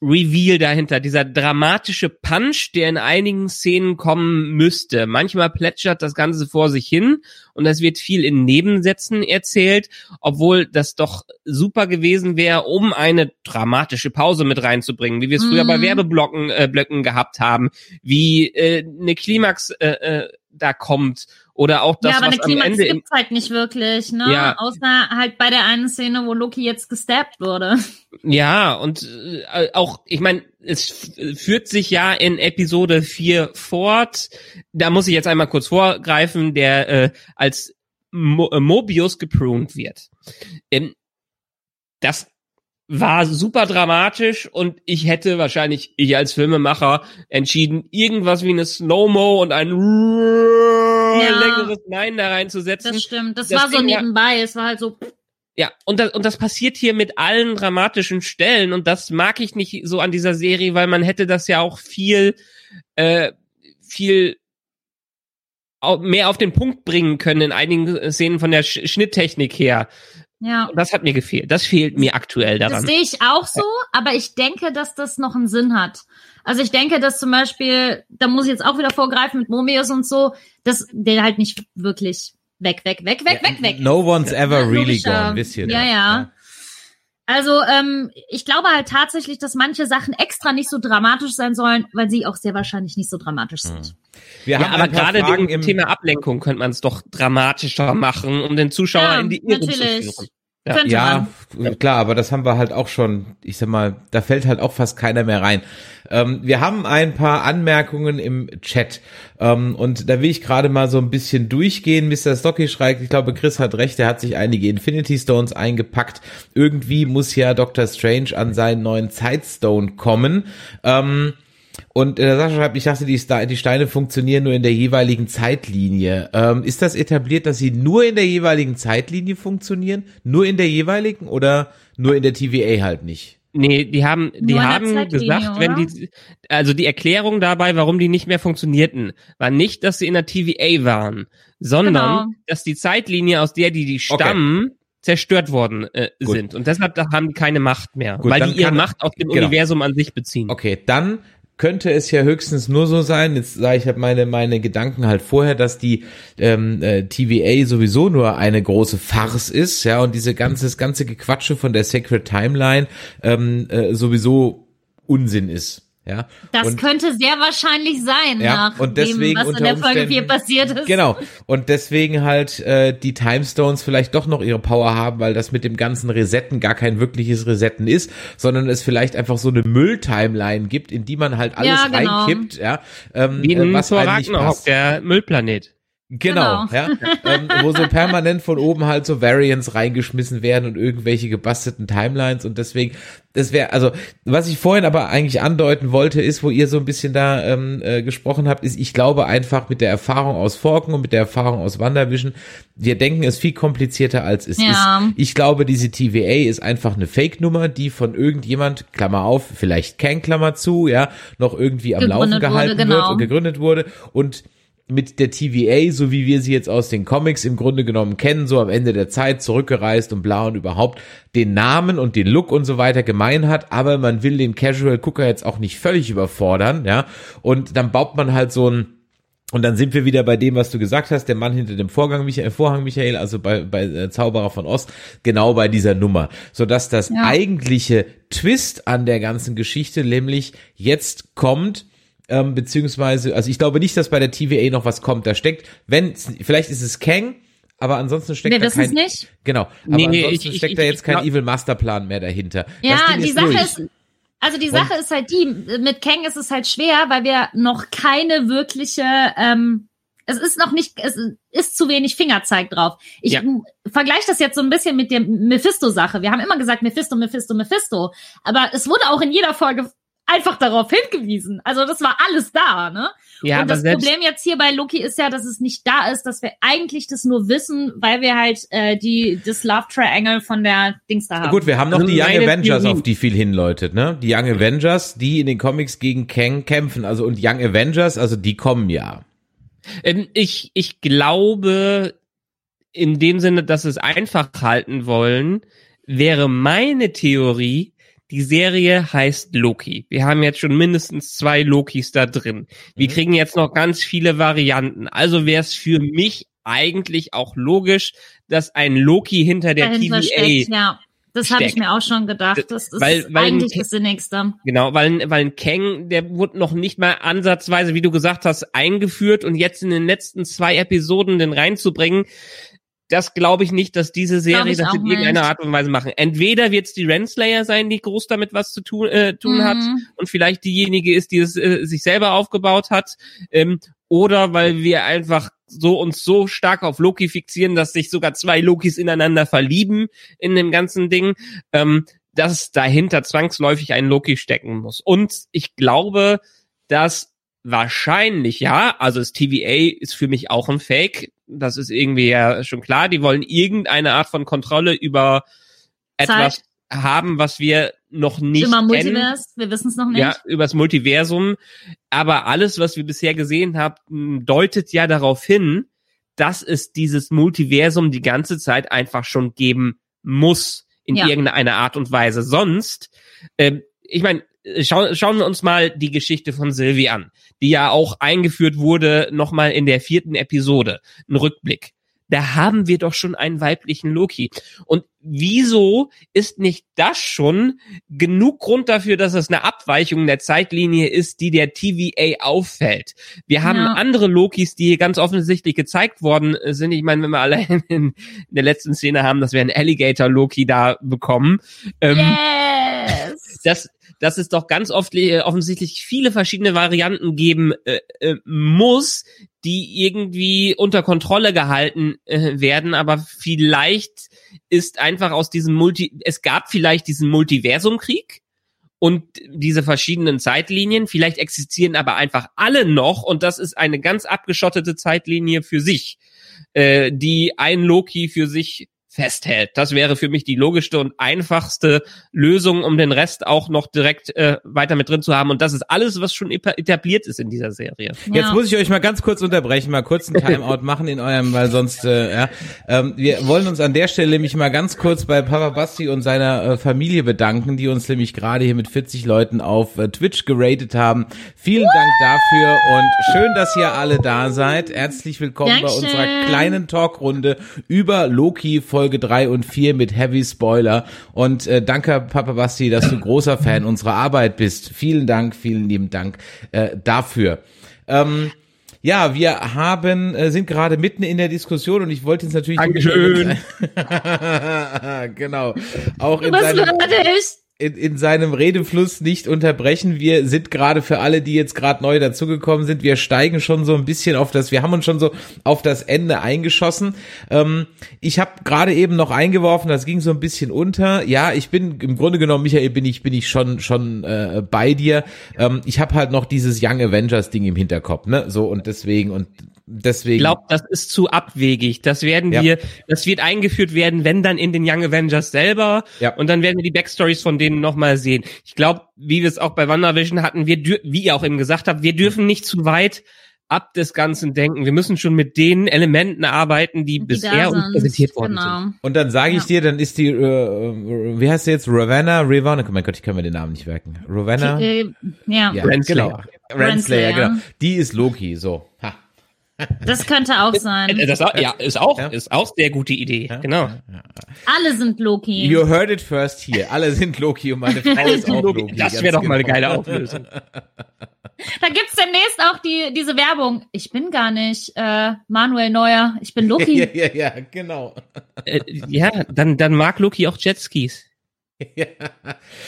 Reveal dahinter, dieser dramatische Punch, der in einigen Szenen kommen müsste. Manchmal plätschert das Ganze vor sich hin und es wird viel in Nebensätzen erzählt, obwohl das doch super gewesen wäre, um eine dramatische Pause mit reinzubringen, wie wir es früher Mhm. bei Werbeblocken äh, Blöcken gehabt haben, wie äh, eine Klimax äh, äh, da kommt oder auch das, ja, aber eine was am Klimax Ende im, gibt's halt nicht wirklich, ne? Ja. Außer halt bei der einen Szene, wo Loki jetzt gestabbt wurde. Ja, und äh, auch, ich meine, es führt sich ja in Episode 4 fort. Da muss ich jetzt einmal kurz vorgreifen, der äh, als Mo äh, Mobius gepruned wird. Ähm, das war super dramatisch und ich hätte wahrscheinlich, ich als Filmemacher, entschieden, irgendwas wie eine Slow-Mo und ein längeres Nein da reinzusetzen. Das stimmt. Das, Das war so Ding nebenbei. Es war halt so, Ja, und das, und das passiert hier mit allen dramatischen Stellen und das mag ich nicht so an dieser Serie, weil man hätte das ja auch viel, äh, viel mehr auf den Punkt bringen können in einigen Szenen von der Sch Schnitttechnik her. Ja. Und das hat mir gefehlt. Das fehlt mir aktuell Das daran. sehe ich auch so, aber ich denke, dass das noch einen Sinn hat. Also ich denke, dass zum Beispiel, da muss ich jetzt auch wieder vorgreifen mit Mobius und so, dass der halt nicht wirklich weg, weg, weg, weg, weg, weg. No one's ever Ja, really gone, wisst ihr Ja, das, ja. Also ähm, ich glaube halt tatsächlich, dass manche Sachen extra nicht so dramatisch sein sollen, weil sie auch sehr wahrscheinlich nicht so dramatisch sind. Wir Ja, haben aber gerade Fragen wegen dem im Thema Ablenkung könnte man es doch dramatischer machen, um den Zuschauer Ja, in die Irre natürlich. zu führen. Ja. Könnte Ja, man. klar, aber das haben wir halt auch schon, ich sag mal, da fällt halt auch fast keiner mehr rein. Ähm, wir haben ein paar Anmerkungen im Chat ähm, und da will ich gerade mal so ein bisschen durchgehen. Mr. Stocky schreibt, ich glaube, Chris hat recht, er hat sich einige Infinity Stones eingepackt. Irgendwie muss ja Doctor Strange an seinen neuen Zeitstone kommen. Ähm, und äh, Sascha schreibt, ich dachte, die, die Steine funktionieren nur in der jeweiligen Zeitlinie. Ähm, ist das etabliert, dass sie nur in der jeweiligen Zeitlinie funktionieren? Nur in der jeweiligen oder nur in der TVA halt nicht? Nee, die haben, die Nur der haben gesagt, wenn oder? die, also die Erklärung dabei, warum die nicht mehr funktionierten, war nicht, dass sie in der TVA waren, sondern, Genau. dass die Zeitlinie, aus der die, die stammen, zerstört worden äh, sind. Und deshalb da haben die keine Macht mehr, Gut, weil die ihre kann- Macht aus dem genau. Universum an sich beziehen. Okay, dann könnte es ja höchstens nur so sein, jetzt sage ich halt meine, meine Gedanken halt vorher, dass die ähm, äh, TVA sowieso nur eine große Farce ist, ja, und diese ganze, das ganze Gequatsche von der Sacred Timeline ähm, äh, sowieso Unsinn ist. Ja, Das und, könnte sehr wahrscheinlich sein, Ja, nach und deswegen dem, was in der Folge Umständen- 4 passiert ist. Genau. Und deswegen halt äh, die Timestones vielleicht doch noch ihre Power haben, weil das mit dem ganzen Resetten gar kein wirkliches Resetten ist, sondern es vielleicht einfach so eine Mülltimeline gibt, in die man halt alles Ja, genau. reinkippt, ja, ähm, Wie äh, in was Thor einem nicht Ragnarok, der Müllplanet. Genau, Genau. ja, ähm, wo so permanent von oben halt so Variants reingeschmissen werden und irgendwelche gebastelten Timelines und deswegen, das wäre, also was ich vorhin aber eigentlich andeuten wollte, ist, wo ihr so ein bisschen da ähm, äh, gesprochen habt, ist, ich glaube einfach mit der Erfahrung aus Forken und mit der Erfahrung aus WandaVision, wir denken es viel komplizierter als es Ja. ist. Ich glaube, diese TVA ist einfach eine Fake-Nummer, die von irgendjemand, Klammer auf, vielleicht kein Klammer zu, ja, noch irgendwie am Laufen Gegründet wurde, gehalten wird genau. und gegründet wurde und mit der TVA, so wie wir sie jetzt aus den Comics im Grunde genommen kennen, so am Ende der Zeit zurückgereist und bla und überhaupt den Namen und den Look und so weiter gemein hat, aber man will den Casual Gucker jetzt auch nicht völlig überfordern, ja, und dann baut man halt so ein und dann sind wir wieder bei dem, was du gesagt hast, der Mann hinter dem Vorgang, Michael, Vorhang, Michael, also bei, bei äh, Zauberer von Ost, genau bei dieser Nummer. Sodass das Ja. eigentliche Twist an der ganzen Geschichte nämlich jetzt kommt, ähm, beziehungsweise, also ich glaube nicht, dass bei der TVA noch was kommt. Da steckt, wenn, vielleicht ist es Kang, aber ansonsten steckt Wir da kein, nicht. genau, aber Nee, nee, ansonsten ich- steckt ich- da ich jetzt kein glaub- Evil Masterplan mehr dahinter. Ja, die ist Sache durch. ist, also die Sache ist halt die, mit Kang ist es halt schwer, weil wir noch keine wirkliche, ähm, es ist noch nicht, es ist zu wenig Fingerzeig drauf. Ich Ja. vergleiche das jetzt so ein bisschen mit der Mephisto-Sache. Wir haben immer gesagt Mephisto, Mephisto, Mephisto. Aber es wurde auch in jeder Folge einfach darauf hingewiesen. Also das war alles da, ne? Ja, und das Problem jetzt hier bei Loki ist ja, dass es nicht da ist, dass wir eigentlich das nur wissen, weil wir halt äh, die das Love Triangle von der Dings da haben. Gut, wir haben noch Also die Young Avengers, Theorie- auf die viel hinläutet, ne? Die Young Avengers, die in den Comics gegen Kang kämpfen, also und Young Avengers, also die kommen ja. ähm, ich, ich glaube, in dem Sinne, dass sie es einfach halten wollen, wäre meine Theorie, die Serie heißt Loki. Wir haben jetzt schon mindestens zwei Lokis da drin. Wir Mhm. kriegen jetzt noch ganz viele Varianten. Also wäre es für mich eigentlich auch logisch, dass ein Loki hinter der dahinter TVA steckt, ja. Das habe ich mir auch schon gedacht. Das ist Weil- weil- eigentlich das Sinnigste. Genau, weil, weil ein Kang, der wurde noch nicht mal ansatzweise, wie du gesagt hast, eingeführt und jetzt in den letzten zwei Episoden den reinzubringen, das glaube ich nicht, dass diese Serie das in irgendeiner. Art und Weise machen. Entweder wird es die Renslayer sein, die groß damit was zu tun, äh, tun hat Mhm. und vielleicht diejenige ist, die es äh, sich selber aufgebaut hat, ähm, oder weil wir einfach so uns so stark auf Loki fixieren, dass sich sogar zwei Lokis ineinander verlieben in dem ganzen Ding, ähm, dass dahinter zwangsläufig ein Loki stecken muss. Und ich glaube, dass wahrscheinlich ja, also das TVA ist für mich auch ein Fake. Das ist irgendwie ja schon klar. Die wollen irgendeine Art von Kontrolle über etwas haben, was wir noch nicht kennen. Multiverse, wir wissen es noch nicht. Ja, übers Multiversum. Aber alles, was wir bisher gesehen haben, deutet ja darauf hin, dass es dieses Multiversum die ganze Zeit einfach schon geben muss in Ja. irgendeiner Art und Weise. Sonst, ähm, ich meine, schau, schauen wir uns mal die Geschichte von Sylvie an, die ja auch eingeführt wurde, nochmal in der vierten Episode. Ein Rückblick. Da haben wir doch schon einen weiblichen Loki. Und wieso ist nicht das schon genug Grund dafür, dass es eine Abweichung der Zeitlinie ist, die der TVA auffällt? Wir haben Ja. andere Lokis, die ganz offensichtlich gezeigt worden sind. Ich meine, wenn wir allein in der letzten Szene haben, dass wir einen Alligator-Loki da bekommen. Ähm, Yes! dass, dass es doch ganz oft äh, offensichtlich viele verschiedene Varianten geben äh, äh, muss, die irgendwie unter Kontrolle gehalten äh, werden, aber vielleicht ist einfach aus diesem Multi, es gab vielleicht diesen Multiversumkrieg und diese verschiedenen Zeitlinien, vielleicht existieren aber einfach alle noch und das ist eine ganz abgeschottete Zeitlinie für sich, äh, die ein Loki für sich festhält. Das wäre für mich die logischste und einfachste Lösung, um den Rest auch noch direkt äh, weiter mit drin zu haben. Und das ist alles, was schon etabliert ist in dieser Serie. Jetzt Ja. muss ich euch mal ganz kurz unterbrechen, mal kurz einen Timeout machen in eurem, weil sonst, äh, ja, ähm, wir wollen uns an der Stelle nämlich mal ganz kurz bei Papa Basti und seiner äh, Familie bedanken, die uns nämlich gerade hier mit 40 Leuten auf äh, Twitch geratet haben. Vielen Dank dafür und schön, dass ihr alle da seid. Herzlich willkommen bei Dankeschön. unserer kleinen Talkrunde über Loki Folge 3 und 4 mit Heavy Spoiler. Und äh, danke, Papa Basti, dass du großer Fan unserer Arbeit bist. Vielen Dank, vielen lieben Dank äh, dafür. Ähm, ja, wir haben, äh, sind gerade mitten in der Diskussion und ich wollte jetzt natürlich. Dankeschön. genau. Auch Du in bist seinem! In, in seinem Redefluss nicht unterbrechen. Wir sind gerade für alle, die jetzt gerade neu dazugekommen sind, wir steigen schon so ein bisschen auf das, wir haben uns schon so auf das Ende eingeschossen. Ähm, ich habe gerade eben noch eingeworfen, das ging so ein bisschen unter. Ja, ich bin im Grunde genommen, Michael, bin ich bin ich schon schon äh, bei dir. Ähm, ich habe halt noch dieses Young Avengers Ding im Hinterkopf, ne? So und deswegen und deswegen. Ich glaube, das ist zu abwegig. Das werden Ja. wir, das wird eingeführt werden, wenn dann in den Young Avengers selber. Ja. Und dann werden wir die Backstories von denen nochmal sehen. Ich glaube, wie wir es auch bei WandaVision hatten, wir wie ihr auch eben gesagt habt, wir dürfen nicht zu weit ab des Ganzen denken. Wir müssen schon mit den Elementen arbeiten, die, Die bisher uns sind. präsentiert worden genau. sind. Und dann sage ich Ja. dir, dann ist die, äh, äh, wie heißt sie jetzt? Ravenna? Ravonna? Oh mein Gott, ich kann mir den Namen nicht merken. Ravenna? Äh, ja, Ja, Renslayer. genau. Renslayer, Renslayer. genau. Die ist Loki, so. Ha. Das könnte auch sein. Äh, Das, ja, ist auch, Ja. ist auch sehr gute Idee. Genau. Alle sind Loki. You heard it first here. Alle sind Loki und meine Frau ist auch Loki. Das wäre doch mal eine genau. geile Auflösung. Da gibt's demnächst auch die, diese Werbung. Ich bin gar nicht äh, Manuel Neuer, ich bin Loki. ja, ja, ja, genau. Äh, ja, dann, dann mag Loki auch Jetskis. Ja.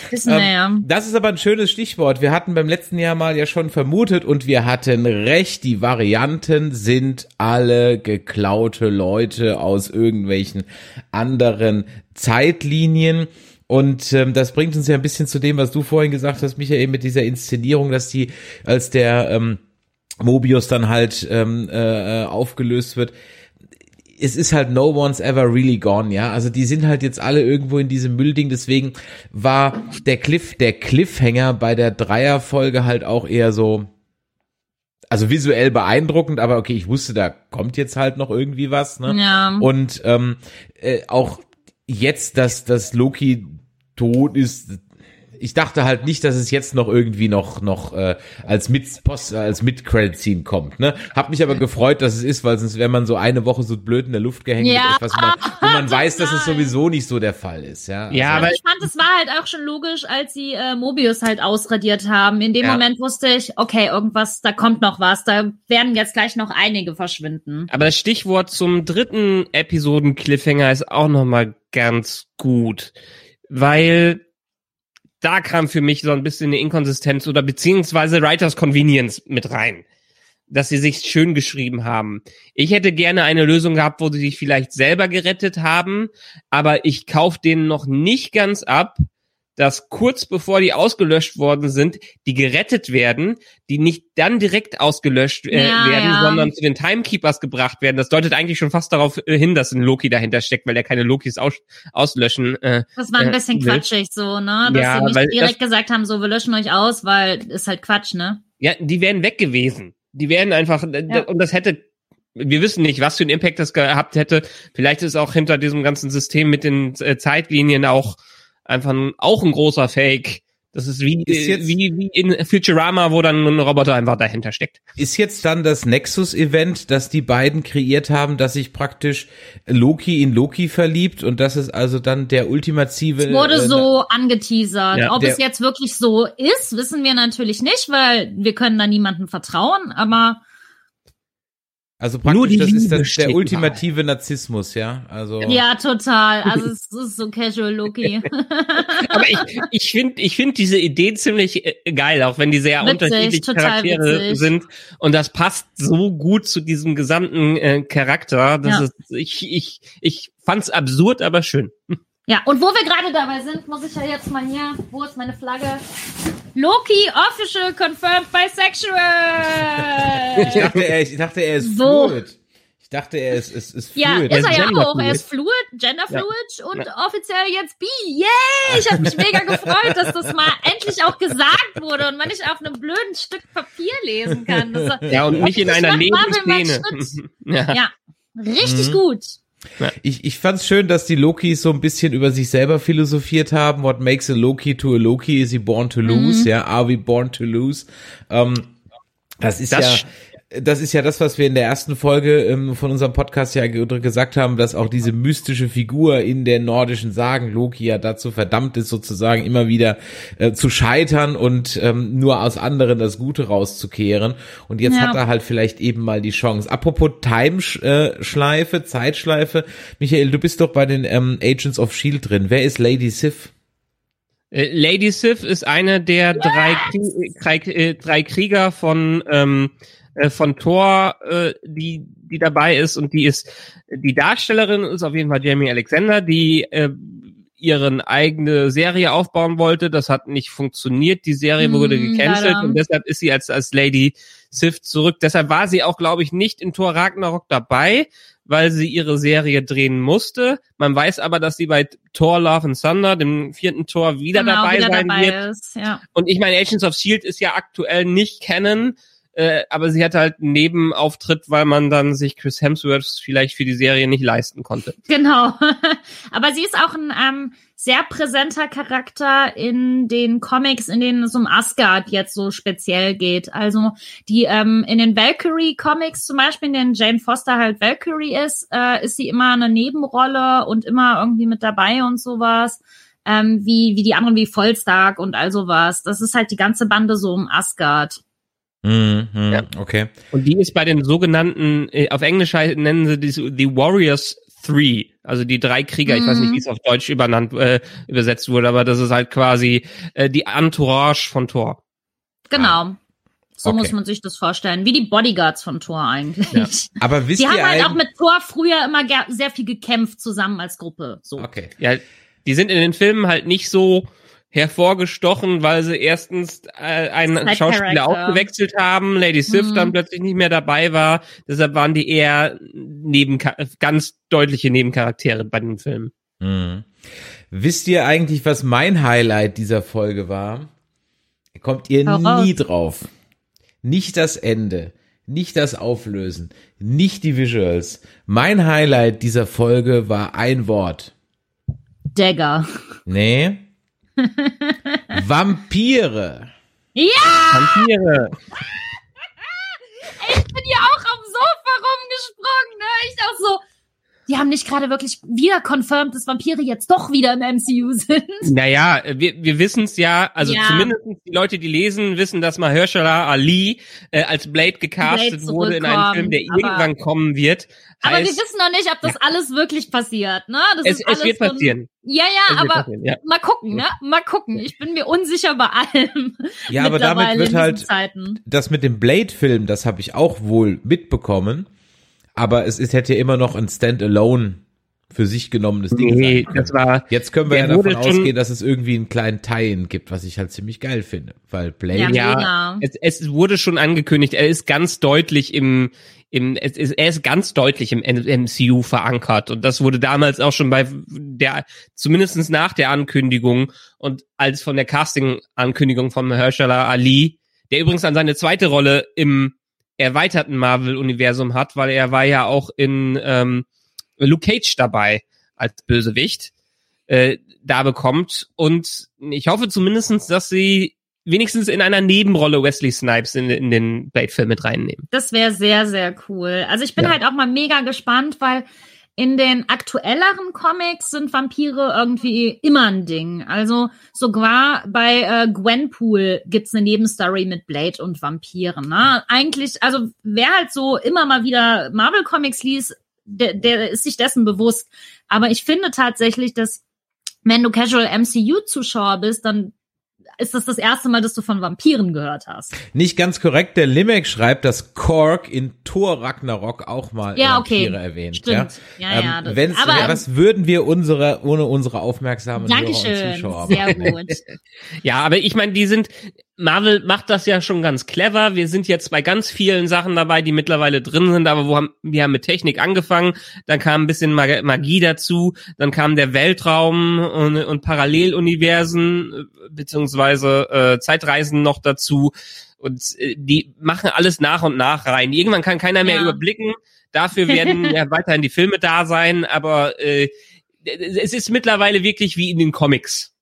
Wissen wir ja. Ähm, das ist aber ein schönes Stichwort. Wir hatten beim letzten Jahr mal ja schon vermutet und wir hatten recht. Die Varianten sind alle geklaute Leute aus irgendwelchen anderen Zeitlinien. Und ähm, das bringt uns ja ein bisschen zu dem, was du vorhin gesagt hast, Michael, mit dieser Inszenierung, dass die, als der ähm, Mobius dann halt ähm, äh, aufgelöst wird, es ist halt no one's ever really gone, ja. Also die sind halt jetzt alle irgendwo in diesem Müllding. Deswegen war der Cliff, der Cliffhanger bei der Dreierfolge halt auch eher so, also visuell beeindruckend, aber okay, ich wusste, da kommt jetzt halt noch irgendwie was, ne? Ja. Und ähm, äh, auch jetzt, dass, dass Loki tot ist, ich dachte halt nicht, dass es jetzt noch irgendwie noch noch äh, als mit Post als mit Credit Scene kommt, ne? Hab mich aber gefreut, dass es ist, weil sonst wäre man so eine Woche so blöd in der Luft gehängt Ja, mit etwas, wo man, wo man weiß, dass es sowieso nicht so der Fall ist, ja. Ja, Also aber ich fand, es war halt auch schon logisch, als sie äh, Mobius halt ausradiert haben. In dem Ja. Moment wusste ich, okay, irgendwas, da kommt noch was, da werden jetzt gleich noch einige verschwinden. Aber das Stichwort zum dritten Episoden-Cliffhanger ist auch nochmal ganz gut, weil da kam für mich so ein bisschen eine Inkonsistenz oder beziehungsweise Writers Convenience mit rein, dass sie sich schön geschrieben haben. Ich hätte gerne eine Lösung gehabt, wo sie sich vielleicht selber gerettet haben, aber ich kauf denen noch nicht ganz ab, dass kurz bevor die ausgelöscht worden sind, die gerettet werden, die nicht dann direkt ausgelöscht äh, Ja, werden, ja. sondern zu den Timekeepers gebracht werden. Das deutet eigentlich schon fast darauf äh, hin, dass ein Loki dahinter steckt, weil er keine Lokis aus auslöschen. Äh, Das war ein Äh, bisschen will- quatschig so, ne? Dass Ja, sie weil nicht direkt gesagt haben, so, wir löschen euch aus, weil ist halt Quatsch, ne? ja, die wären weg gewesen. Die wären einfach, äh, und das hätte, wir wissen nicht, was für einen Impact das gehabt hätte. Vielleicht ist auch hinter diesem ganzen System mit den äh, Zeitlinien auch einfach ein, auch ein großer Fake. Das ist wie, Ist jetzt- wie, wie in Futurama, wo dann ein Roboter einfach dahinter steckt. Ist jetzt dann das Nexus-Event, das die beiden kreiert haben, dass sich praktisch Loki in Loki verliebt und das ist also dann der ultimative. Es wurde äh, so angeteasert. Ja, Ob der- es jetzt wirklich so ist, wissen wir natürlich nicht, weil wir können da niemandem vertrauen, aber Also praktisch, Nur die das ist Liebe steht der über ultimative Narzissmus, ja. Also ja, total. Also es ist so casual Loki. Aber ich, ich finde ich find diese Idee ziemlich äh, geil, auch wenn die sehr Witzig, unterschiedliche Charaktere witzig. sind. Und das passt so gut zu diesem gesamten äh, Charakter. Das Ja. ist, ich, ich, ich fand's absurd, aber schön. Ja, und wo wir gerade dabei sind, muss ich ja jetzt mal hier, wo ist meine Flagge? Loki official confirmed ich bisexual. dachte, er, ich dachte, er ist So. fluid. Ich dachte, er ist, ist, ist ja, fluid. ist er ja auch. Er fluid. ist fluid, genderfluid und offiziell jetzt bi. Yay! Ich habe mich mega gefreut, dass das mal endlich auch gesagt wurde und man nicht auf einem blöden Stück Papier lesen kann. Das, Ja, und nicht in einer Nebenszene. ja. ja, richtig Mhm. gut. Ich, ich fand's schön, dass die Lokis so ein bisschen über sich selber philosophiert haben. What makes a Loki to a Loki? Is he born to lose? Mhm. Ja, are we born to lose? Ähm, das ist Das ja, das ist ja das, was wir in der ersten Folge ähm, von unserem Podcast ja ge gesagt haben, dass auch diese mystische Figur in der nordischen Sagen Loki ja dazu verdammt ist, sozusagen immer wieder äh, zu scheitern und ähm, nur aus anderen das Gute rauszukehren. Und jetzt Ja. hat er halt vielleicht eben mal die Chance. Apropos Time-Schleife, Zeitschleife. Michael, du bist doch bei den ähm, Agents of S.H.I.E.L.D. drin. Wer ist Lady Sif? Äh, Lady Sif ist eine der drei, Krie- drei, äh, drei Krieger von ähm, äh, von Thor, äh, die die dabei ist und die ist die Darstellerin ist auf jeden Fall Jamie Alexander, die äh, ihren eigene Serie aufbauen wollte. Das hat nicht funktioniert. Die Serie Mm, wurde gecancelt leider. und deshalb ist sie als als Lady Sif zurück. Deshalb war sie auch, glaube ich, nicht in Thor Ragnarok dabei, weil sie ihre Serie drehen musste. Man weiß aber, dass sie bei Thor Love and Thunder, dem vierten Tor, wieder genau, dabei wieder sein dabei wird. ist. Ja. Und ich meine, Agents of Shield ist ja aktuell nicht Canon, äh, aber sie hat halt einen Nebenauftritt, weil man dann sich Chris Hemsworth vielleicht für die Serie nicht leisten konnte. Genau. Aber sie ist auch ein ähm, sehr präsenter Charakter in den Comics, in denen es um Asgard jetzt so speziell geht. Also die ähm, in den Valkyrie-Comics zum Beispiel, in denen Jane Foster halt Valkyrie ist, äh, ist sie immer eine Nebenrolle und immer irgendwie mit dabei und sowas. Ähm, wie, wie die anderen wie Vollstark und all sowas. Das ist halt die ganze Bande so um Asgard. Mhm, mhm, Ja. Okay. Und die ist bei den sogenannten, äh, auf Englisch nennen sie die, die Warriors Three, also die drei Krieger, ich weiß nicht, wie es auf Deutsch übernannt, äh, übersetzt wurde, aber das ist halt quasi äh, die Entourage von Thor. Genau. So Okay. muss man sich das vorstellen. Wie die Bodyguards von Thor eigentlich. Ja. Aber wisst Die ihr haben halt auch mit Thor früher immer sehr viel gekämpft zusammen als Gruppe. So. Okay. Ja, die sind in den Filmen halt nicht so hervorgestochen, weil sie erstens äh, einen Side Schauspieler Character. ausgewechselt haben, Lady Sif Mhm. dann plötzlich nicht mehr dabei war. Deshalb waren die eher neben ganz deutliche Nebencharaktere bei den Filmen. Mhm. Wisst ihr eigentlich, was mein Highlight dieser Folge war? Kommt ihr Hau raus. nie drauf. Nicht das Ende, nicht das Auflösen, nicht die Visuals. Mein Highlight dieser Folge war ein Wort. Dagger. Nee. Vampire. Ja, Vampire. ich bin ja auch am Sofa rumgesprungen, ne? Ich auch so. Die haben nicht gerade wirklich wieder confirmed, dass Vampire jetzt doch wieder im MCU sind. Naja, wir, wir wissen es ja, also Ja. zumindest die Leute, die lesen, wissen, dass Mahershala Ali äh, als Blade gecastet Blade wurde in einem Film, der irgendwann kommen wird. Aber wir Heißt, wissen noch nicht, ob das alles wirklich passiert, ne? Das es, ist alles es wird passieren. Ja, Es ja, wird aber ja. mal gucken, ne? Mal gucken. Ich bin mir unsicher bei allem. Ja, aber damit wird halt Zeiten. das mit dem Blade-Film, das habe ich auch wohl mitbekommen. Aber es ist, hätte ja immer noch ein Standalone für sich genommenes Ding Nee, sein das war, Jetzt können wir ja davon ausgehen, dass es irgendwie einen kleinen Tie-In gibt, was ich halt ziemlich geil finde. Weil Blade, Ja, Ja, mega. es, es wurde schon angekündigt, er ist ganz deutlich im, im es ist, er ist ganz deutlich im MCU verankert und das wurde damals auch schon bei der, zumindestens nach der Ankündigung und als von der Casting-Ankündigung von Mahershala Ali, der übrigens an seine zweite Rolle im erweiterten Marvel-Universum hat, weil er war ja auch in ähm, Luke Cage dabei als Bösewicht, äh, da bekommt und ich hoffe zumindestens, dass sie wenigstens in einer Nebenrolle Wesley Snipes in, in den Blade-Film mit reinnehmen. Das wäre sehr, sehr cool. Also ich bin Ja. halt auch mal mega gespannt, weil in den aktuelleren Comics sind Vampire irgendwie immer ein Ding. Also sogar bei äh, Gwenpool gibt's eine Nebenstory mit Blade und Vampiren. Ne? Eigentlich, also wer halt so immer mal wieder Marvel-Comics liest, der, der ist sich dessen bewusst. Aber ich finde tatsächlich, dass wenn du Casual MCU-Zuschauer bist, dann ist das das erste Mal, dass du von Vampiren gehört hast. Nicht ganz korrekt, der Limek schreibt, dass Kork in Thor Ragnarok auch mal Ja, okay. Vampire erwähnt. Stimmt. Ja, Ja, ja, ähm, das- wenn's, aber- was würden wir unsere, ohne unsere aufmerksamen Hörer und Dankeschön. Zuschauer Sehr gut. Ja, aber ich meine, die sind, Marvel macht das ja schon ganz clever. Wir sind jetzt bei ganz vielen Sachen dabei, die mittlerweile drin sind, aber wo haben, wir haben mit Technik angefangen, dann kam ein bisschen Mag- Magie dazu, dann kam der Weltraum und, und Paralleluniversen, beziehungsweise äh, Zeitreisen noch dazu. Und äh, die machen alles nach und nach rein. Irgendwann kann keiner mehr Ja. überblicken. Dafür werden ja weiterhin die Filme da sein, aber äh, es ist mittlerweile wirklich wie in den Comics.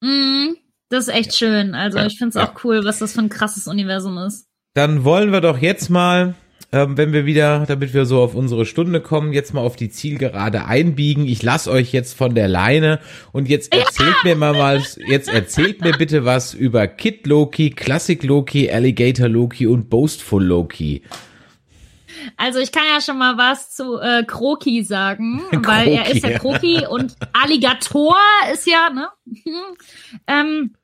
Mhm. Das ist echt schön. Also Ja, ich finde es ja. auch cool, was das für ein krasses Universum ist. Dann wollen wir doch jetzt mal, ähm, wenn wir wieder, damit wir so auf unsere Stunde kommen, jetzt mal auf die Zielgerade einbiegen. Ich lass euch jetzt von der Leine und jetzt erzählt mir mal was, jetzt erzählt mir bitte was über Kid Loki, Classic Loki, Alligator Loki und Boastful Loki. Also ich kann ja schon mal was zu äh, Kroki sagen, weil er ist ja ja. Kroki und Alligator ist ja, ne? ähm,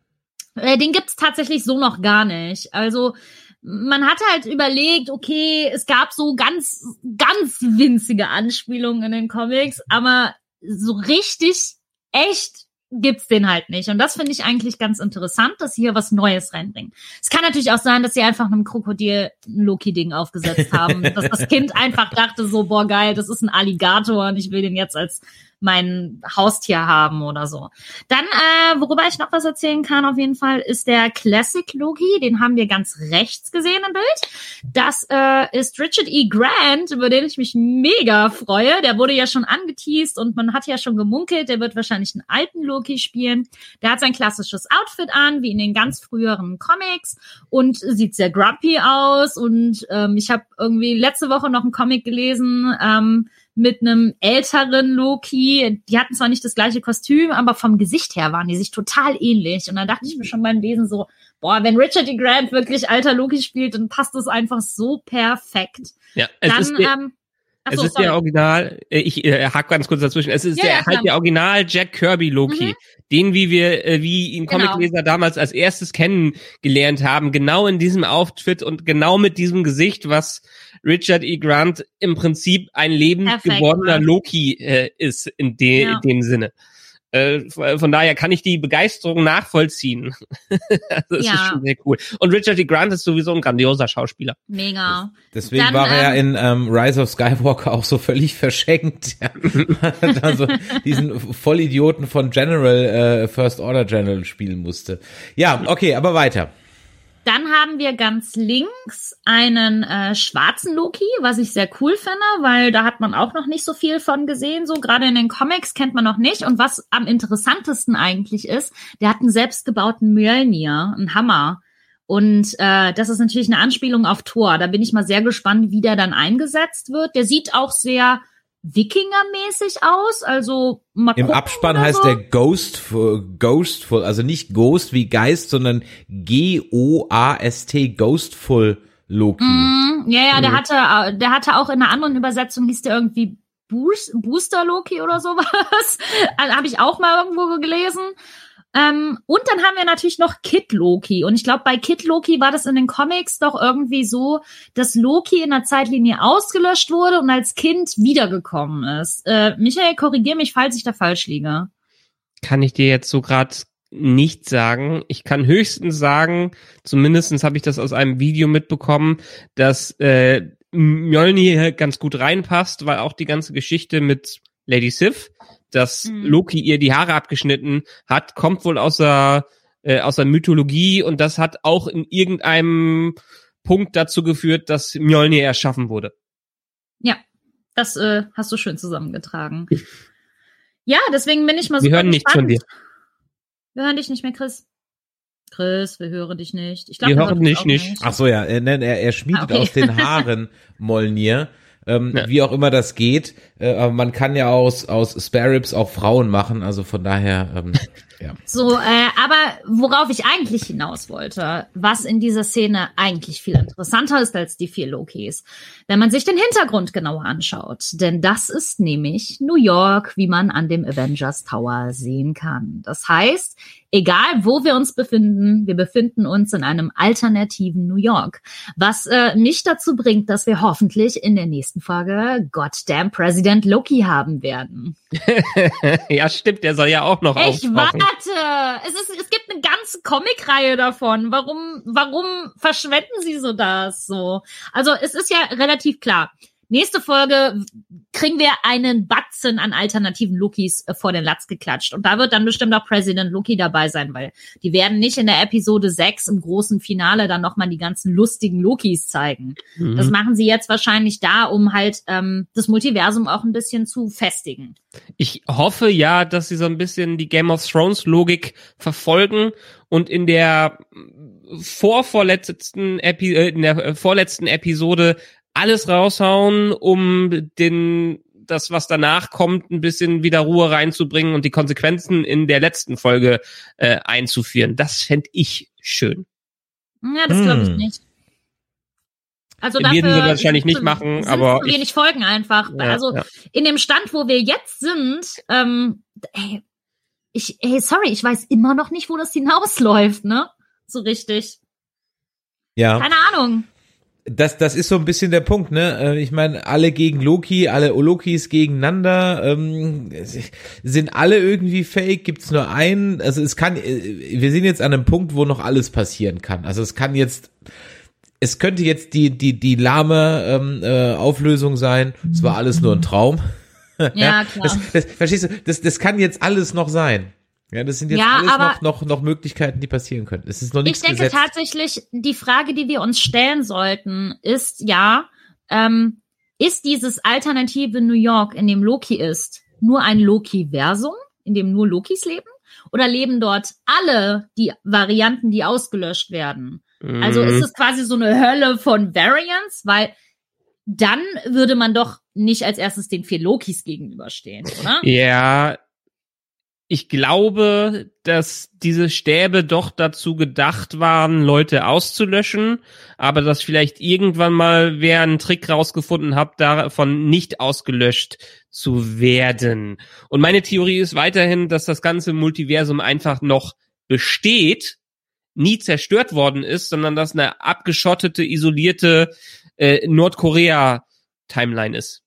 äh, den gibt's tatsächlich so noch gar nicht. Also man hat halt überlegt, okay, es gab so ganz, ganz winzige Anspielungen in den Comics, aber so richtig echt gibt's den halt nicht. Und das finde ich eigentlich ganz interessant, dass sie hier was Neues reinbringen. Es kann natürlich auch sein, dass sie einfach einem Krokodil ein Loki-Ding aufgesetzt haben. dass das Kind einfach dachte so, boah, geil, das ist ein Alligator und ich will den jetzt als mein Haustier haben oder so. Dann, äh, worüber ich noch was erzählen kann, auf jeden Fall, ist der Classic Loki. Den haben wir ganz rechts gesehen im Bild. Das äh, ist Richard E. Grant, über den ich mich mega freue. Der wurde ja schon angeteased und man hat ja schon gemunkelt, der wird wahrscheinlich einen alten Loki spielen. Der hat sein klassisches Outfit an, wie in den ganz früheren Comics und sieht sehr grumpy aus. Und ähm, ich habe irgendwie letzte Woche noch einen Comic gelesen, ähm, mit einem älteren Loki. Die hatten zwar nicht das gleiche Kostüm, aber vom Gesicht her waren die sich total ähnlich. Und da dachte ich mir schon beim Lesen so, boah, wenn Richard E. Grant wirklich alter Loki spielt, dann passt das einfach so perfekt. Ja, es Dann, ist der, ähm, es achso, ist sorry. der Original, äh, ich äh, hack ganz kurz dazwischen, es ist Ja, der ja, halt der Original Jack Kirby Loki, Mhm. den wie wir äh, wie ihn Genau. Comicleser damals als erstes kennengelernt haben, genau in diesem Outfit und genau mit diesem Gesicht, was Richard E. Grant im Prinzip ein lebend Perfekt gewordener. Loki äh, ist in, de Ja. in dem Sinne. Äh, von daher kann ich die Begeisterung nachvollziehen. das ist Ja. schon sehr cool. Und Richard E. Grant ist sowieso ein grandioser Schauspieler. Mega. Deswegen Dann, war er ja ähm, in ähm, Rise of Skywalker auch so völlig verschenkt. Ja. Hat da so diesen Vollidioten von General, äh, First Order General spielen musste. Ja, okay, aber weiter. Dann haben wir ganz links einen äh, schwarzen Loki, was ich sehr cool finde, weil da hat man auch noch nicht so viel von gesehen. So gerade in den Comics kennt man noch nicht. Und was am interessantesten eigentlich ist, der hat einen selbstgebauten Mjölnir, einen Hammer. Und äh, das ist natürlich eine Anspielung auf Thor. Da bin ich mal sehr gespannt, wie der dann eingesetzt wird. Der sieht auch sehr Wikingermäßig aus, also mal Im Abspann heißt so. der Ghostful, Ghostful, also nicht Ghost wie Geist, sondern G-O-A-S-T, Ghostful Loki. Mm, ja, ja, der hatte, äh, der hatte auch in einer anderen Übersetzung hieß der irgendwie Boost, Booster Loki oder sowas. also, Habe ich auch mal irgendwo gelesen. Ähm, und dann haben wir natürlich noch Kid Loki. Und ich glaube, bei Kid Loki war das in den Comics doch irgendwie so, dass Loki in der Zeitlinie ausgelöscht wurde und als Kind wiedergekommen ist. Äh, Michael, korrigier mich, falls ich da falsch liege. kann ich dir jetzt so gerade nicht sagen. Ich kann höchstens sagen, zumindestens habe ich das aus einem Video mitbekommen, dass äh, Mjolnir ganz gut reinpasst, weil auch die ganze Geschichte mit Lady Sif, dass Mhm. Loki ihr die Haare abgeschnitten hat, kommt wohl aus der, äh, aus der Mythologie und das hat auch in irgendeinem Punkt dazu geführt, dass Mjolnir erschaffen wurde. Ja, das äh, hast du schön zusammengetragen. Ja, deswegen bin ich mal Wir super hören nichts von gespannt. Wir hören dich nicht mehr, Chris. Chris, wir hören dich nicht. Ich glaub, Wir ihr hören dich auch nicht. Ach so, ja, er, nein, er, er schmiedet Ah, okay. aus den Haaren Molnir. Ähm, Ja. Wie auch immer das geht. Äh, aber man kann ja aus, aus Spare Ribs auch Frauen machen. Also von daher, ähm, ja. So, äh, aber worauf ich eigentlich hinaus wollte, was in dieser Szene eigentlich viel interessanter ist als die vier Lokis, wenn man sich den Hintergrund genauer anschaut. Denn das ist nämlich New York, wie man an dem Avengers Tower sehen kann. Das heißt, egal wo wir uns befinden, wir befinden uns in einem alternativen New York. Was äh, nicht dazu bringt, dass wir hoffentlich in der nächsten Folge Goddamn President Loki haben werden. ja, stimmt, der soll ja auch noch Ich auftauchen. warte. Es ist, es gibt eine ganze Comicreihe davon. Warum, warum verschwenden sie so das so? Also, es ist ja relativ klar. Nächste Folge kriegen wir einen Batzen an alternativen Lokis äh, vor den Latz geklatscht. Und da wird dann bestimmt auch President Loki dabei sein, weil die werden nicht in der Episode 6 im großen Finale dann nochmal die ganzen lustigen Lokis zeigen. Mhm. Das machen sie jetzt wahrscheinlich da, um halt ähm, das Multiversum auch ein bisschen zu festigen. Ich hoffe ja, dass sie so ein bisschen die Game of Thrones Logik verfolgen und in der vorvorletzten Epi äh, in der äh, vorletzten Episode alles raushauen, um den das, was danach kommt, ein bisschen wieder Ruhe reinzubringen und die Konsequenzen in der letzten Folge äh, einzuführen. Das fände ich schön. Ja, das glaube ich Hm. nicht. Also Werden dafür sie wahrscheinlich nicht machen, aber ich- wenig Folgen einfach. Ja, also ja. in dem Stand, wo wir jetzt sind, ähm, ey, ich, ey, sorry, ich weiß immer noch nicht, wo das hinausläuft, ne? So richtig. Ja. Keine Ahnung. Das, das ist so ein bisschen der Punkt, ne? Äh, Ich meine, alle gegen Loki, alle Lokis gegeneinander, ähm, sind alle irgendwie fake, gibt's nur einen, also es kann, äh, wir sind jetzt an einem Punkt, wo noch alles passieren kann. Also es kann jetzt, es könnte jetzt die, die, die lahme ähm, äh, Auflösung sein, es war alles nur ein Traum. Ja, klar. Das, das, verstehst du, das, das kann jetzt alles noch sein. Ja, das sind jetzt Ja, alles noch, noch, noch Möglichkeiten, die passieren können. Es ist noch Ich nichts denke gesetzt. tatsächlich, die Frage, die wir uns stellen sollten, ist ja, ähm, ist dieses alternative New York, in dem Loki ist, nur ein Loki-Versum, in dem nur Lokis leben? Oder leben dort alle die Varianten, die ausgelöscht werden? Also Mhm. ist es quasi so eine Hölle von Variants, weil dann würde man doch nicht als erstes den vier Lokis gegenüberstehen, oder? Ja, ich glaube, dass diese Stäbe doch dazu gedacht waren, Leute auszulöschen, aber dass vielleicht irgendwann mal wer einen Trick rausgefunden hat, davon nicht ausgelöscht zu werden. Und meine Theorie ist weiterhin, dass das ganze Multiversum einfach noch besteht, nie zerstört worden ist, sondern dass eine abgeschottete, isolierte äh, Nordkorea-Timeline ist.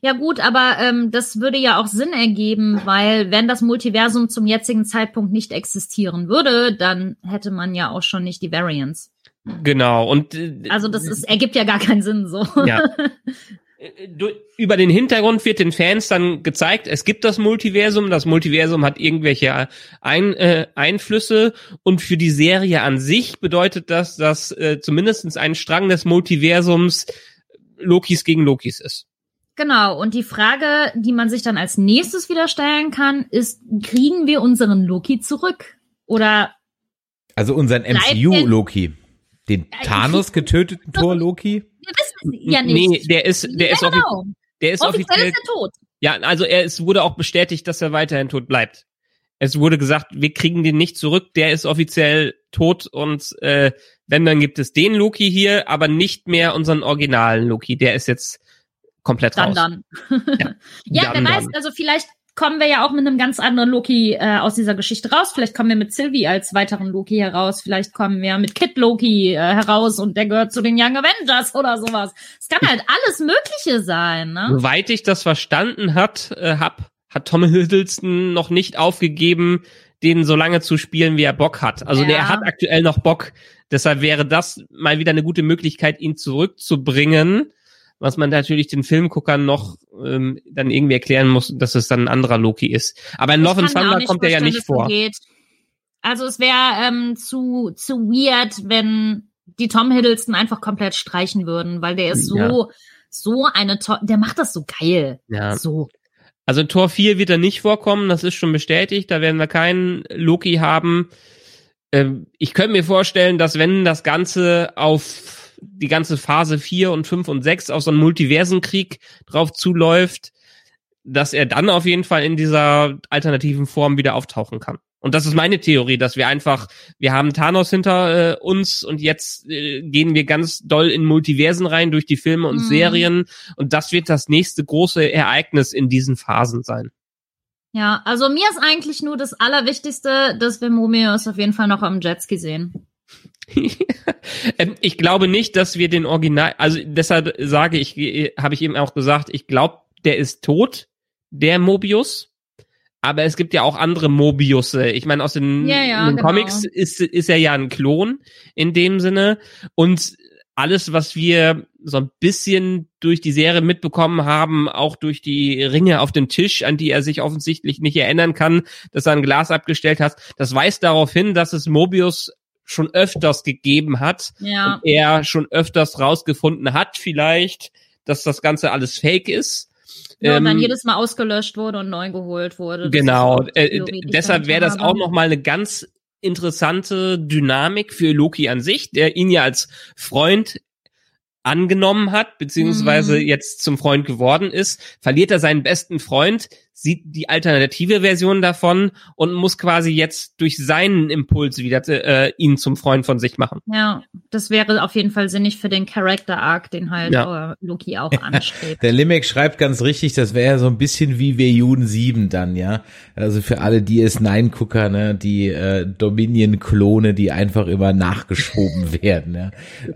Ja gut, aber ähm, das würde ja auch Sinn ergeben, weil wenn das Multiversum zum jetzigen Zeitpunkt nicht existieren würde, dann hätte man ja auch schon nicht die Variants. Genau und äh, also das ist ergibt ja gar keinen Sinn so. Ja. Du, über den Hintergrund wird den Fans dann gezeigt, es gibt das Multiversum, das Multiversum hat irgendwelche Ein, äh, Einflüsse und für die Serie an sich bedeutet das, dass äh, zumindest ein Strang des Multiversums Lokis gegen Lokis ist. Genau, und die Frage, die man sich dann als nächstes wieder stellen kann, ist, kriegen wir unseren Loki zurück? Oder Also unseren MCU-Loki. Den Thanos getöteten Tor-Loki? Wir wissen es ja nicht. Nee, der ist, der ja, ist, offi genau. der ist Offiziell offiziell, ist er tot. ja, also er, es wurde auch bestätigt, dass er weiterhin tot bleibt. Es wurde gesagt, wir kriegen den nicht zurück, der ist offiziell tot und äh, wenn, dann gibt es den Loki hier, aber nicht mehr unseren originalen Loki. Der ist jetzt komplett Dann, raus. dann. Ja, Ja, dann, wer weiß, dann. also vielleicht kommen wir ja auch mit einem ganz anderen Loki äh, aus dieser Geschichte raus. Vielleicht kommen wir mit Sylvie als weiteren Loki heraus. Vielleicht kommen wir mit Kid Loki äh, heraus und der gehört zu den Young Avengers oder sowas. Es kann halt alles Mögliche sein, ne? Soweit ich das verstanden hat, äh, hab, hat Tom Hiddleston noch nicht aufgegeben, den so lange zu spielen, wie er Bock hat. Also Ja. der hat aktuell noch Bock. Deshalb wäre das mal wieder eine gute Möglichkeit, ihn zurückzubringen. Was man natürlich den Filmguckern noch ähm, dann irgendwie erklären muss, dass es dann ein anderer Loki ist. Aber in Love and Thunder kommt er ja nicht vor. Geht. Also es wäre ähm, zu zu weird, wenn die Tom Hiddleston einfach komplett streichen würden, weil der ist so Ja. so eine to der macht das so geil. Ja. So. Also in Tor 4 wird er nicht vorkommen, das ist schon bestätigt. Da werden wir keinen Loki haben. Ähm, ich könnte mir vorstellen, dass wenn das Ganze auf die ganze Phase 4 und 5 und 6 auf so einen Multiversenkrieg drauf zuläuft, dass er dann auf jeden Fall in dieser alternativen Form wieder auftauchen kann. Und das ist meine Theorie, dass wir einfach, wir haben Thanos hinter äh, uns und jetzt äh, gehen wir ganz doll in Multiversen rein durch die Filme und Mhm. Serien und das wird das nächste große Ereignis in diesen Phasen sein. Ja, also mir ist eigentlich nur das Allerwichtigste, dass wir Momius auf jeden Fall noch am Jetski sehen. ähm, ich glaube nicht, dass wir den Original, also deshalb sage ich, äh, habe ich eben auch gesagt, ich glaube, der ist tot, der Mobius. Aber es gibt ja auch andere Mobiusse. Ich meine, aus den, Ja, ja, den genau. Comics ist, ist er ja ein Klon in dem Sinne. Und alles, was wir so ein bisschen durch die Serie mitbekommen haben, auch durch die Ringe auf dem Tisch, an die er sich offensichtlich nicht erinnern kann, dass er ein Glas abgestellt hat, das weist darauf hin, dass es Mobius schon öfters gegeben hat Ja. und er schon öfters rausgefunden hat, vielleicht, dass das Ganze alles fake ist. ja und dann Ähm, jedes Mal ausgelöscht wurde und neu geholt wurde. Genau. Äh, deshalb wäre das auch nochmal eine ganz interessante Dynamik für Loki an sich, der ihn ja als Freund angenommen hat, beziehungsweise Mhm. jetzt zum Freund geworden ist, verliert er seinen besten Freund, sieht die alternative Version davon und muss quasi jetzt durch seinen Impuls wieder äh, ihn zum Freund von sich machen. Ja, das wäre auf jeden Fall sinnig für den Character Arc, den halt Ja. äh, Loki auch anstrebt. Der Limek schreibt ganz richtig, das wäre ja so ein bisschen wie Veyun 7 dann, ja. Also für alle DS9-Gucker, ne, die äh, Dominion-Klone, die einfach immer nachgeschoben werden, ja.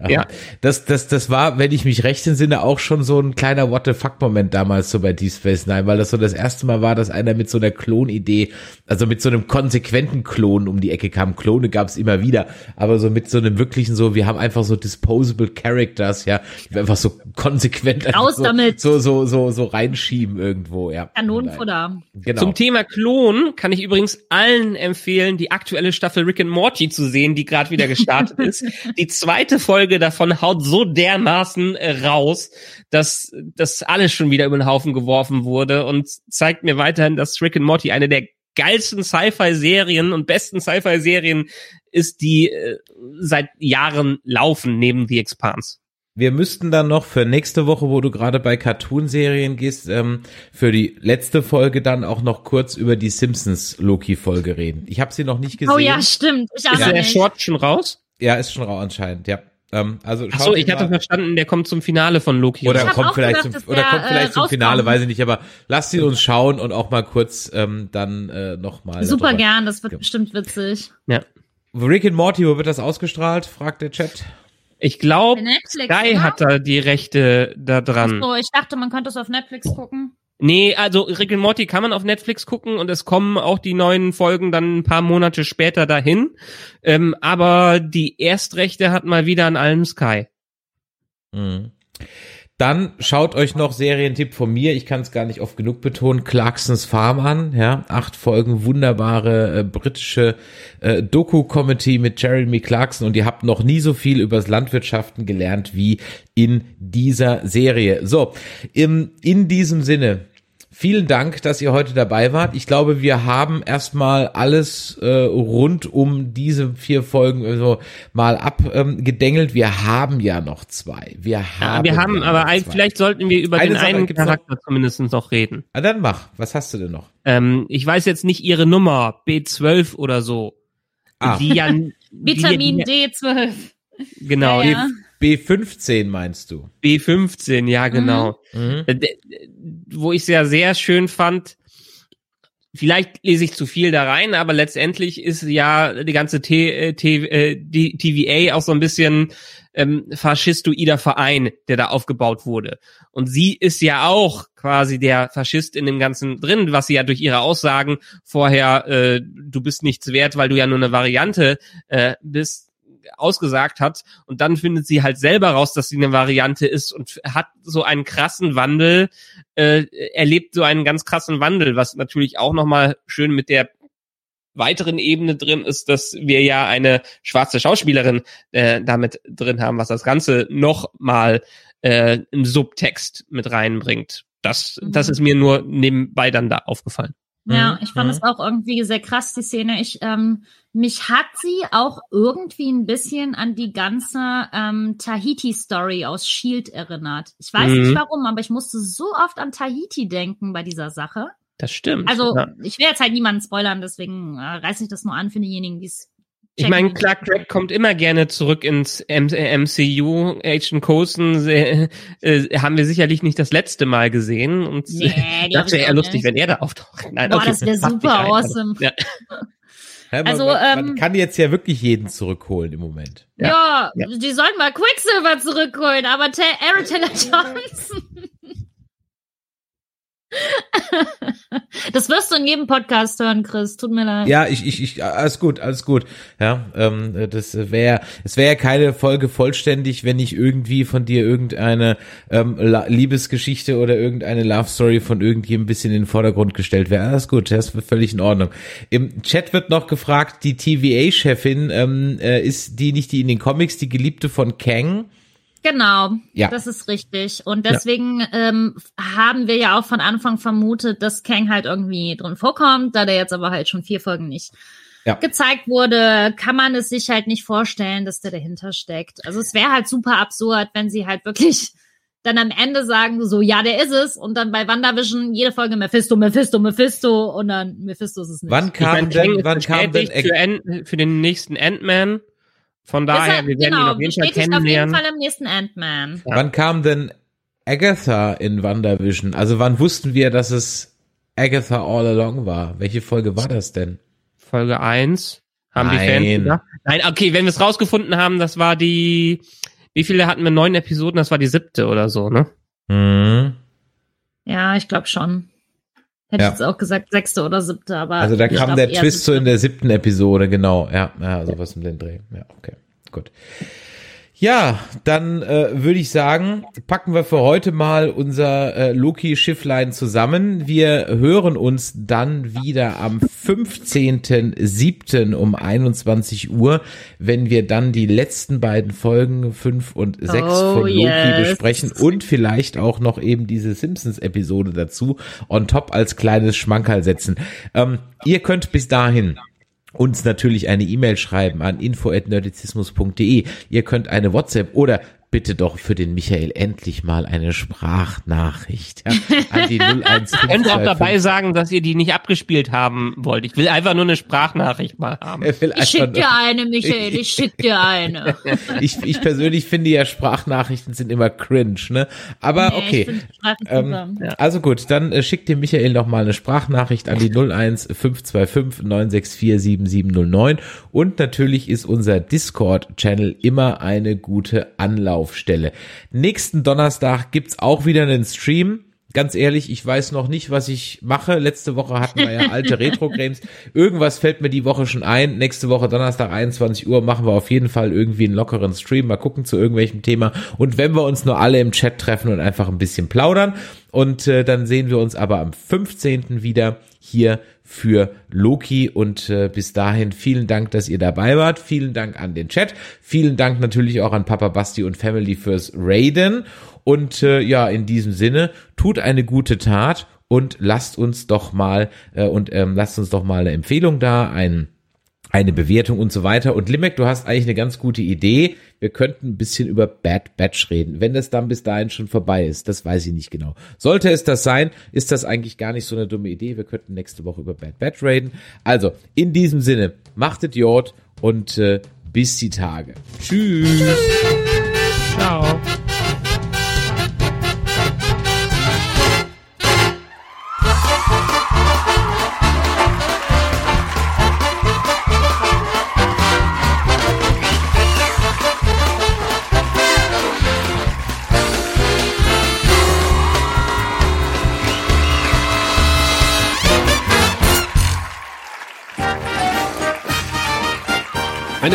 Ja. Das, das, das war, wenn ich mich recht entsinne, auch schon so ein kleiner What the fuck-Moment damals so bei Deep Space Nine, weil das so das erste Mal war, dass einer mit so einer Klonidee, also mit so einem konsequenten Klon um die Ecke kam. Klone gab es immer wieder, aber so mit so einem wirklichen so, wir haben einfach so disposable Characters, ja, die wir einfach so konsequent Raus so, damit. so so so so reinschieben irgendwo, ja. Kanonenfutter. Genau. Zum Thema Klon kann ich übrigens allen empfehlen, die aktuelle Staffel Rick and Morty zu sehen, die gerade wieder gestartet ist. Die zweite Folge davon haut so dermaßen äh, raus, dass das alles schon wieder über den Haufen geworfen wurde und zeigt mir weiterhin, dass Rick and Morty eine der geilsten Sci-Fi-Serien und besten Sci-Fi-Serien ist, die äh, seit Jahren laufen neben The Expanse. wir müssten dann noch für nächste Woche, wo du gerade bei Cartoon-Serien gehst, ähm, für die letzte Folge dann auch noch kurz über die Simpsons-Loki-Folge reden. Ich habe sie noch nicht gesehen. Oh ja, stimmt. Ich auch Ist der. Short schon raus? Ja, ist schon rau anscheinend, ja. Ähm, also Ach so, ich hatte mal- verstanden, der kommt zum Finale von Loki. oder kommt vielleicht gedacht, zum, oder der, kommt vielleicht äh, zum Finale, weiß ich nicht, aber lasst ihn uns schauen und auch mal kurz ähm, dann äh, nochmal. Super gern, das wird bestimmt witzig. ja. Rick and Morty, wo wird das ausgestrahlt? fragt der Chat. Ich glaube, Sky oder? hat da die Rechte da dran. So, ich dachte, man könnte es auf Netflix gucken. Nee, also Rick and Morty kann man auf Netflix gucken und es kommen auch die neuen Folgen dann ein paar Monate später dahin. Ähm, aber die Erstrechte hat mal wieder an allem Sky. Mhm. Dann schaut euch noch Serientipp von mir, ich kann es gar nicht oft genug betonen, Clarksons Farm an, ja, acht Folgen, wunderbare äh, britische äh, Doku-Comedy mit Jeremy Clarkson und ihr habt noch nie so viel übers Landwirtschaften gelernt wie in dieser Serie. So, im, in diesem Sinne, Vielen Dank, dass ihr heute dabei wart. Ich glaube, wir haben erstmal alles äh, rund um diese vier Folgen also mal abgedengelt. wir haben ja noch zwei. Wir Ja, haben, wir haben, ja aber ein, vielleicht sollten wir über Eine den Sache einen gibt's noch. Charakter zumindest noch reden. Ah, dann mach. Was hast du denn noch? Ähm, ich weiß jetzt nicht ihre Nummer, B12 oder so. Ah. Die ja, Vitamin die, D12. Genau, Ja, ja. B15 meinst du? B15, ja genau. Mhm. Äh, wo ich sehr, sehr schön fand, vielleicht lese ich zu viel da rein, aber letztendlich ist ja die ganze T, äh, T, äh, die TVA auch so ein bisschen ähm, faschistoider Verein, der da aufgebaut wurde. Und sie ist ja auch quasi der Faschist in dem Ganzen drin, was sie ja durch ihre Aussagen vorher, äh, du bist nichts wert, weil du ja nur eine Variante äh, bist, ausgesagt hat und dann findet sie halt selber raus, dass sie eine Variante ist und hat so einen krassen Wandel, äh, erlebt so einen ganz krassen Wandel, was natürlich auch nochmal schön mit der weiteren Ebene drin ist, dass wir ja eine schwarze Schauspielerin äh, damit drin haben, was das Ganze nochmal äh, einen Subtext mit reinbringt. Das, das Mhm. ist mir nur nebenbei dann da aufgefallen. Ja, Mhm, ich fand mhm. es auch irgendwie sehr krass, die Szene. Ich, ähm, mich hat sie auch irgendwie ein bisschen an die ganze ähm, Tahiti-Story aus Shield erinnert. Ich weiß Mhm. nicht warum, aber ich musste so oft an Tahiti denken bei dieser Sache. Das stimmt. Also, ja. ich will jetzt halt niemanden spoilern, deswegen äh, reiß ich das nur an für diejenigen, die es Ich meine, Clark Gregg kommt immer gerne zurück ins M äh, MCU. Agent Coulson äh, äh, haben wir sicherlich nicht das letzte Mal gesehen. Und Nee, das wäre eher lustig, nicht. wenn er da auftaucht. Nein, Boah, okay, das wäre super awesome. Ja. Ja, man, Also, man, man ähm, kann jetzt ja wirklich jeden zurückholen im Moment. Ja, Ja. die sollten mal Quicksilver zurückholen, aber Aaron Taylor Johnson. Das wirst du in jedem Podcast hören, Chris. Tut mir leid. Ja, ich, ich, ich, alles gut, alles gut. Ja, ähm, das wäre, es wäre keine Folge vollständig, wenn nicht irgendwie von dir irgendeine ähm, Liebesgeschichte oder irgendeine Love Story von irgendjemandem ein bisschen in den Vordergrund gestellt wäre. Alles gut, das ist völlig in Ordnung. Im Chat wird noch gefragt, die TVA-Chefin ähm, äh, ist die nicht die in den Comics, die Geliebte von Kang? Genau, Ja. das ist richtig. Und deswegen ähm, haben wir ja auch von Anfang vermutet, dass Kang halt irgendwie drin vorkommt, da der jetzt aber halt schon vier Folgen nicht Ja. gezeigt wurde, kann man es sich halt nicht vorstellen, dass der dahinter steckt. Also es wäre halt super absurd, wenn sie halt wirklich dann am Ende sagen, so, ja, der ist es, und dann bei WandaVision jede Folge Mephisto, Mephisto, Mephisto, und dann Mephisto ist es nicht. Wann Ich kam meine, denn, Kang ist wann kam denn, für, Ant für den nächsten Ant-Man. Von daher, Deshalb- wir werden ihn auf jeden Fall bestätigt auf jeden kennenlernen. Fall im nächsten Ant-Man. Ja. wann kam denn Agatha in WandaVision? Also wann wussten wir, dass es Agatha all along war? Welche Folge war das denn? Folge 1. Haben die Nein. Fans gedacht? Nein, okay, wenn wir es rausgefunden haben, das war die, wie viele hatten wir? Neun Episoden, das war die siebte oder so, ne? Hm. Ja, ich glaube schon. Hätte Ja. ich jetzt auch gesagt, sechste oder siebte, aber. Also da kam der Twist so in der siebten Episode, genau. Ja, ja sowas den Dreh. Ja, okay, gut. Ja, dann äh, würde ich sagen, packen wir für heute mal unser äh, Loki-Schifflein zusammen. Wir hören uns dann wieder am 15.07. um 21 Uhr, wenn wir dann die letzten beiden Folgen 5 und 6 Oh, von Loki yes. besprechen und vielleicht auch noch eben diese Simpsons-Episode dazu on top als kleines Schmankerl setzen. Ähm, ihr könnt bis dahin uns natürlich eine E-Mail schreiben an info@nerdizismus.de. Ihr könnt eine WhatsApp oder bitte doch für den Michael endlich mal eine Sprachnachricht ja, an die 01 Ihr könnt auch dabei sagen, dass ihr die nicht abgespielt haben wollt. Ich will einfach nur eine Sprachnachricht mal haben. Ich schick dir eine, Michael, ich schick dir eine. ich, ich persönlich finde ja Sprachnachrichten sind immer cringe, ne? Aber Nee, okay. Ähm. Also gut, dann äh, schickt dir Michael noch mal eine Sprachnachricht an die 01 525 964 7709 und natürlich ist unser Discord-Channel immer eine gute Anlaufstelle. Nächsten Donnerstag gibt's auch wieder einen Stream. Ganz ehrlich, ich weiß noch nicht, was ich mache. Letzte Woche hatten wir ja alte Retro-Games. Irgendwas fällt mir die Woche schon ein. Nächste Woche Donnerstag 21 Uhr machen wir auf jeden Fall irgendwie einen lockeren Stream. Mal gucken zu irgendwelchem Thema. Und wenn wir uns nur alle im Chat treffen und einfach ein bisschen plaudern. Und äh, dann sehen wir uns aber am 15. wieder hier für Loki und äh, bis dahin vielen Dank, dass ihr dabei wart. Vielen Dank an den Chat. Vielen Dank natürlich auch an Papa Basti und Family fürs Raiden. Und äh, ja, in diesem Sinne, tut eine gute Tat und lasst uns doch mal äh, und ähm, lasst uns doch mal eine Empfehlung da, ein eine Bewertung und so weiter. Und Limek, du hast eigentlich eine ganz gute Idee. Wir könnten ein bisschen über Bad Batch reden. Wenn das dann bis dahin schon vorbei ist, das weiß ich nicht genau. Sollte es das sein, ist das eigentlich gar nicht so eine dumme Idee. Wir könnten nächste Woche über Bad Batch reden. Also, in diesem Sinne, machtet Jod und äh, bis die Tage. Tschüss. Ciao.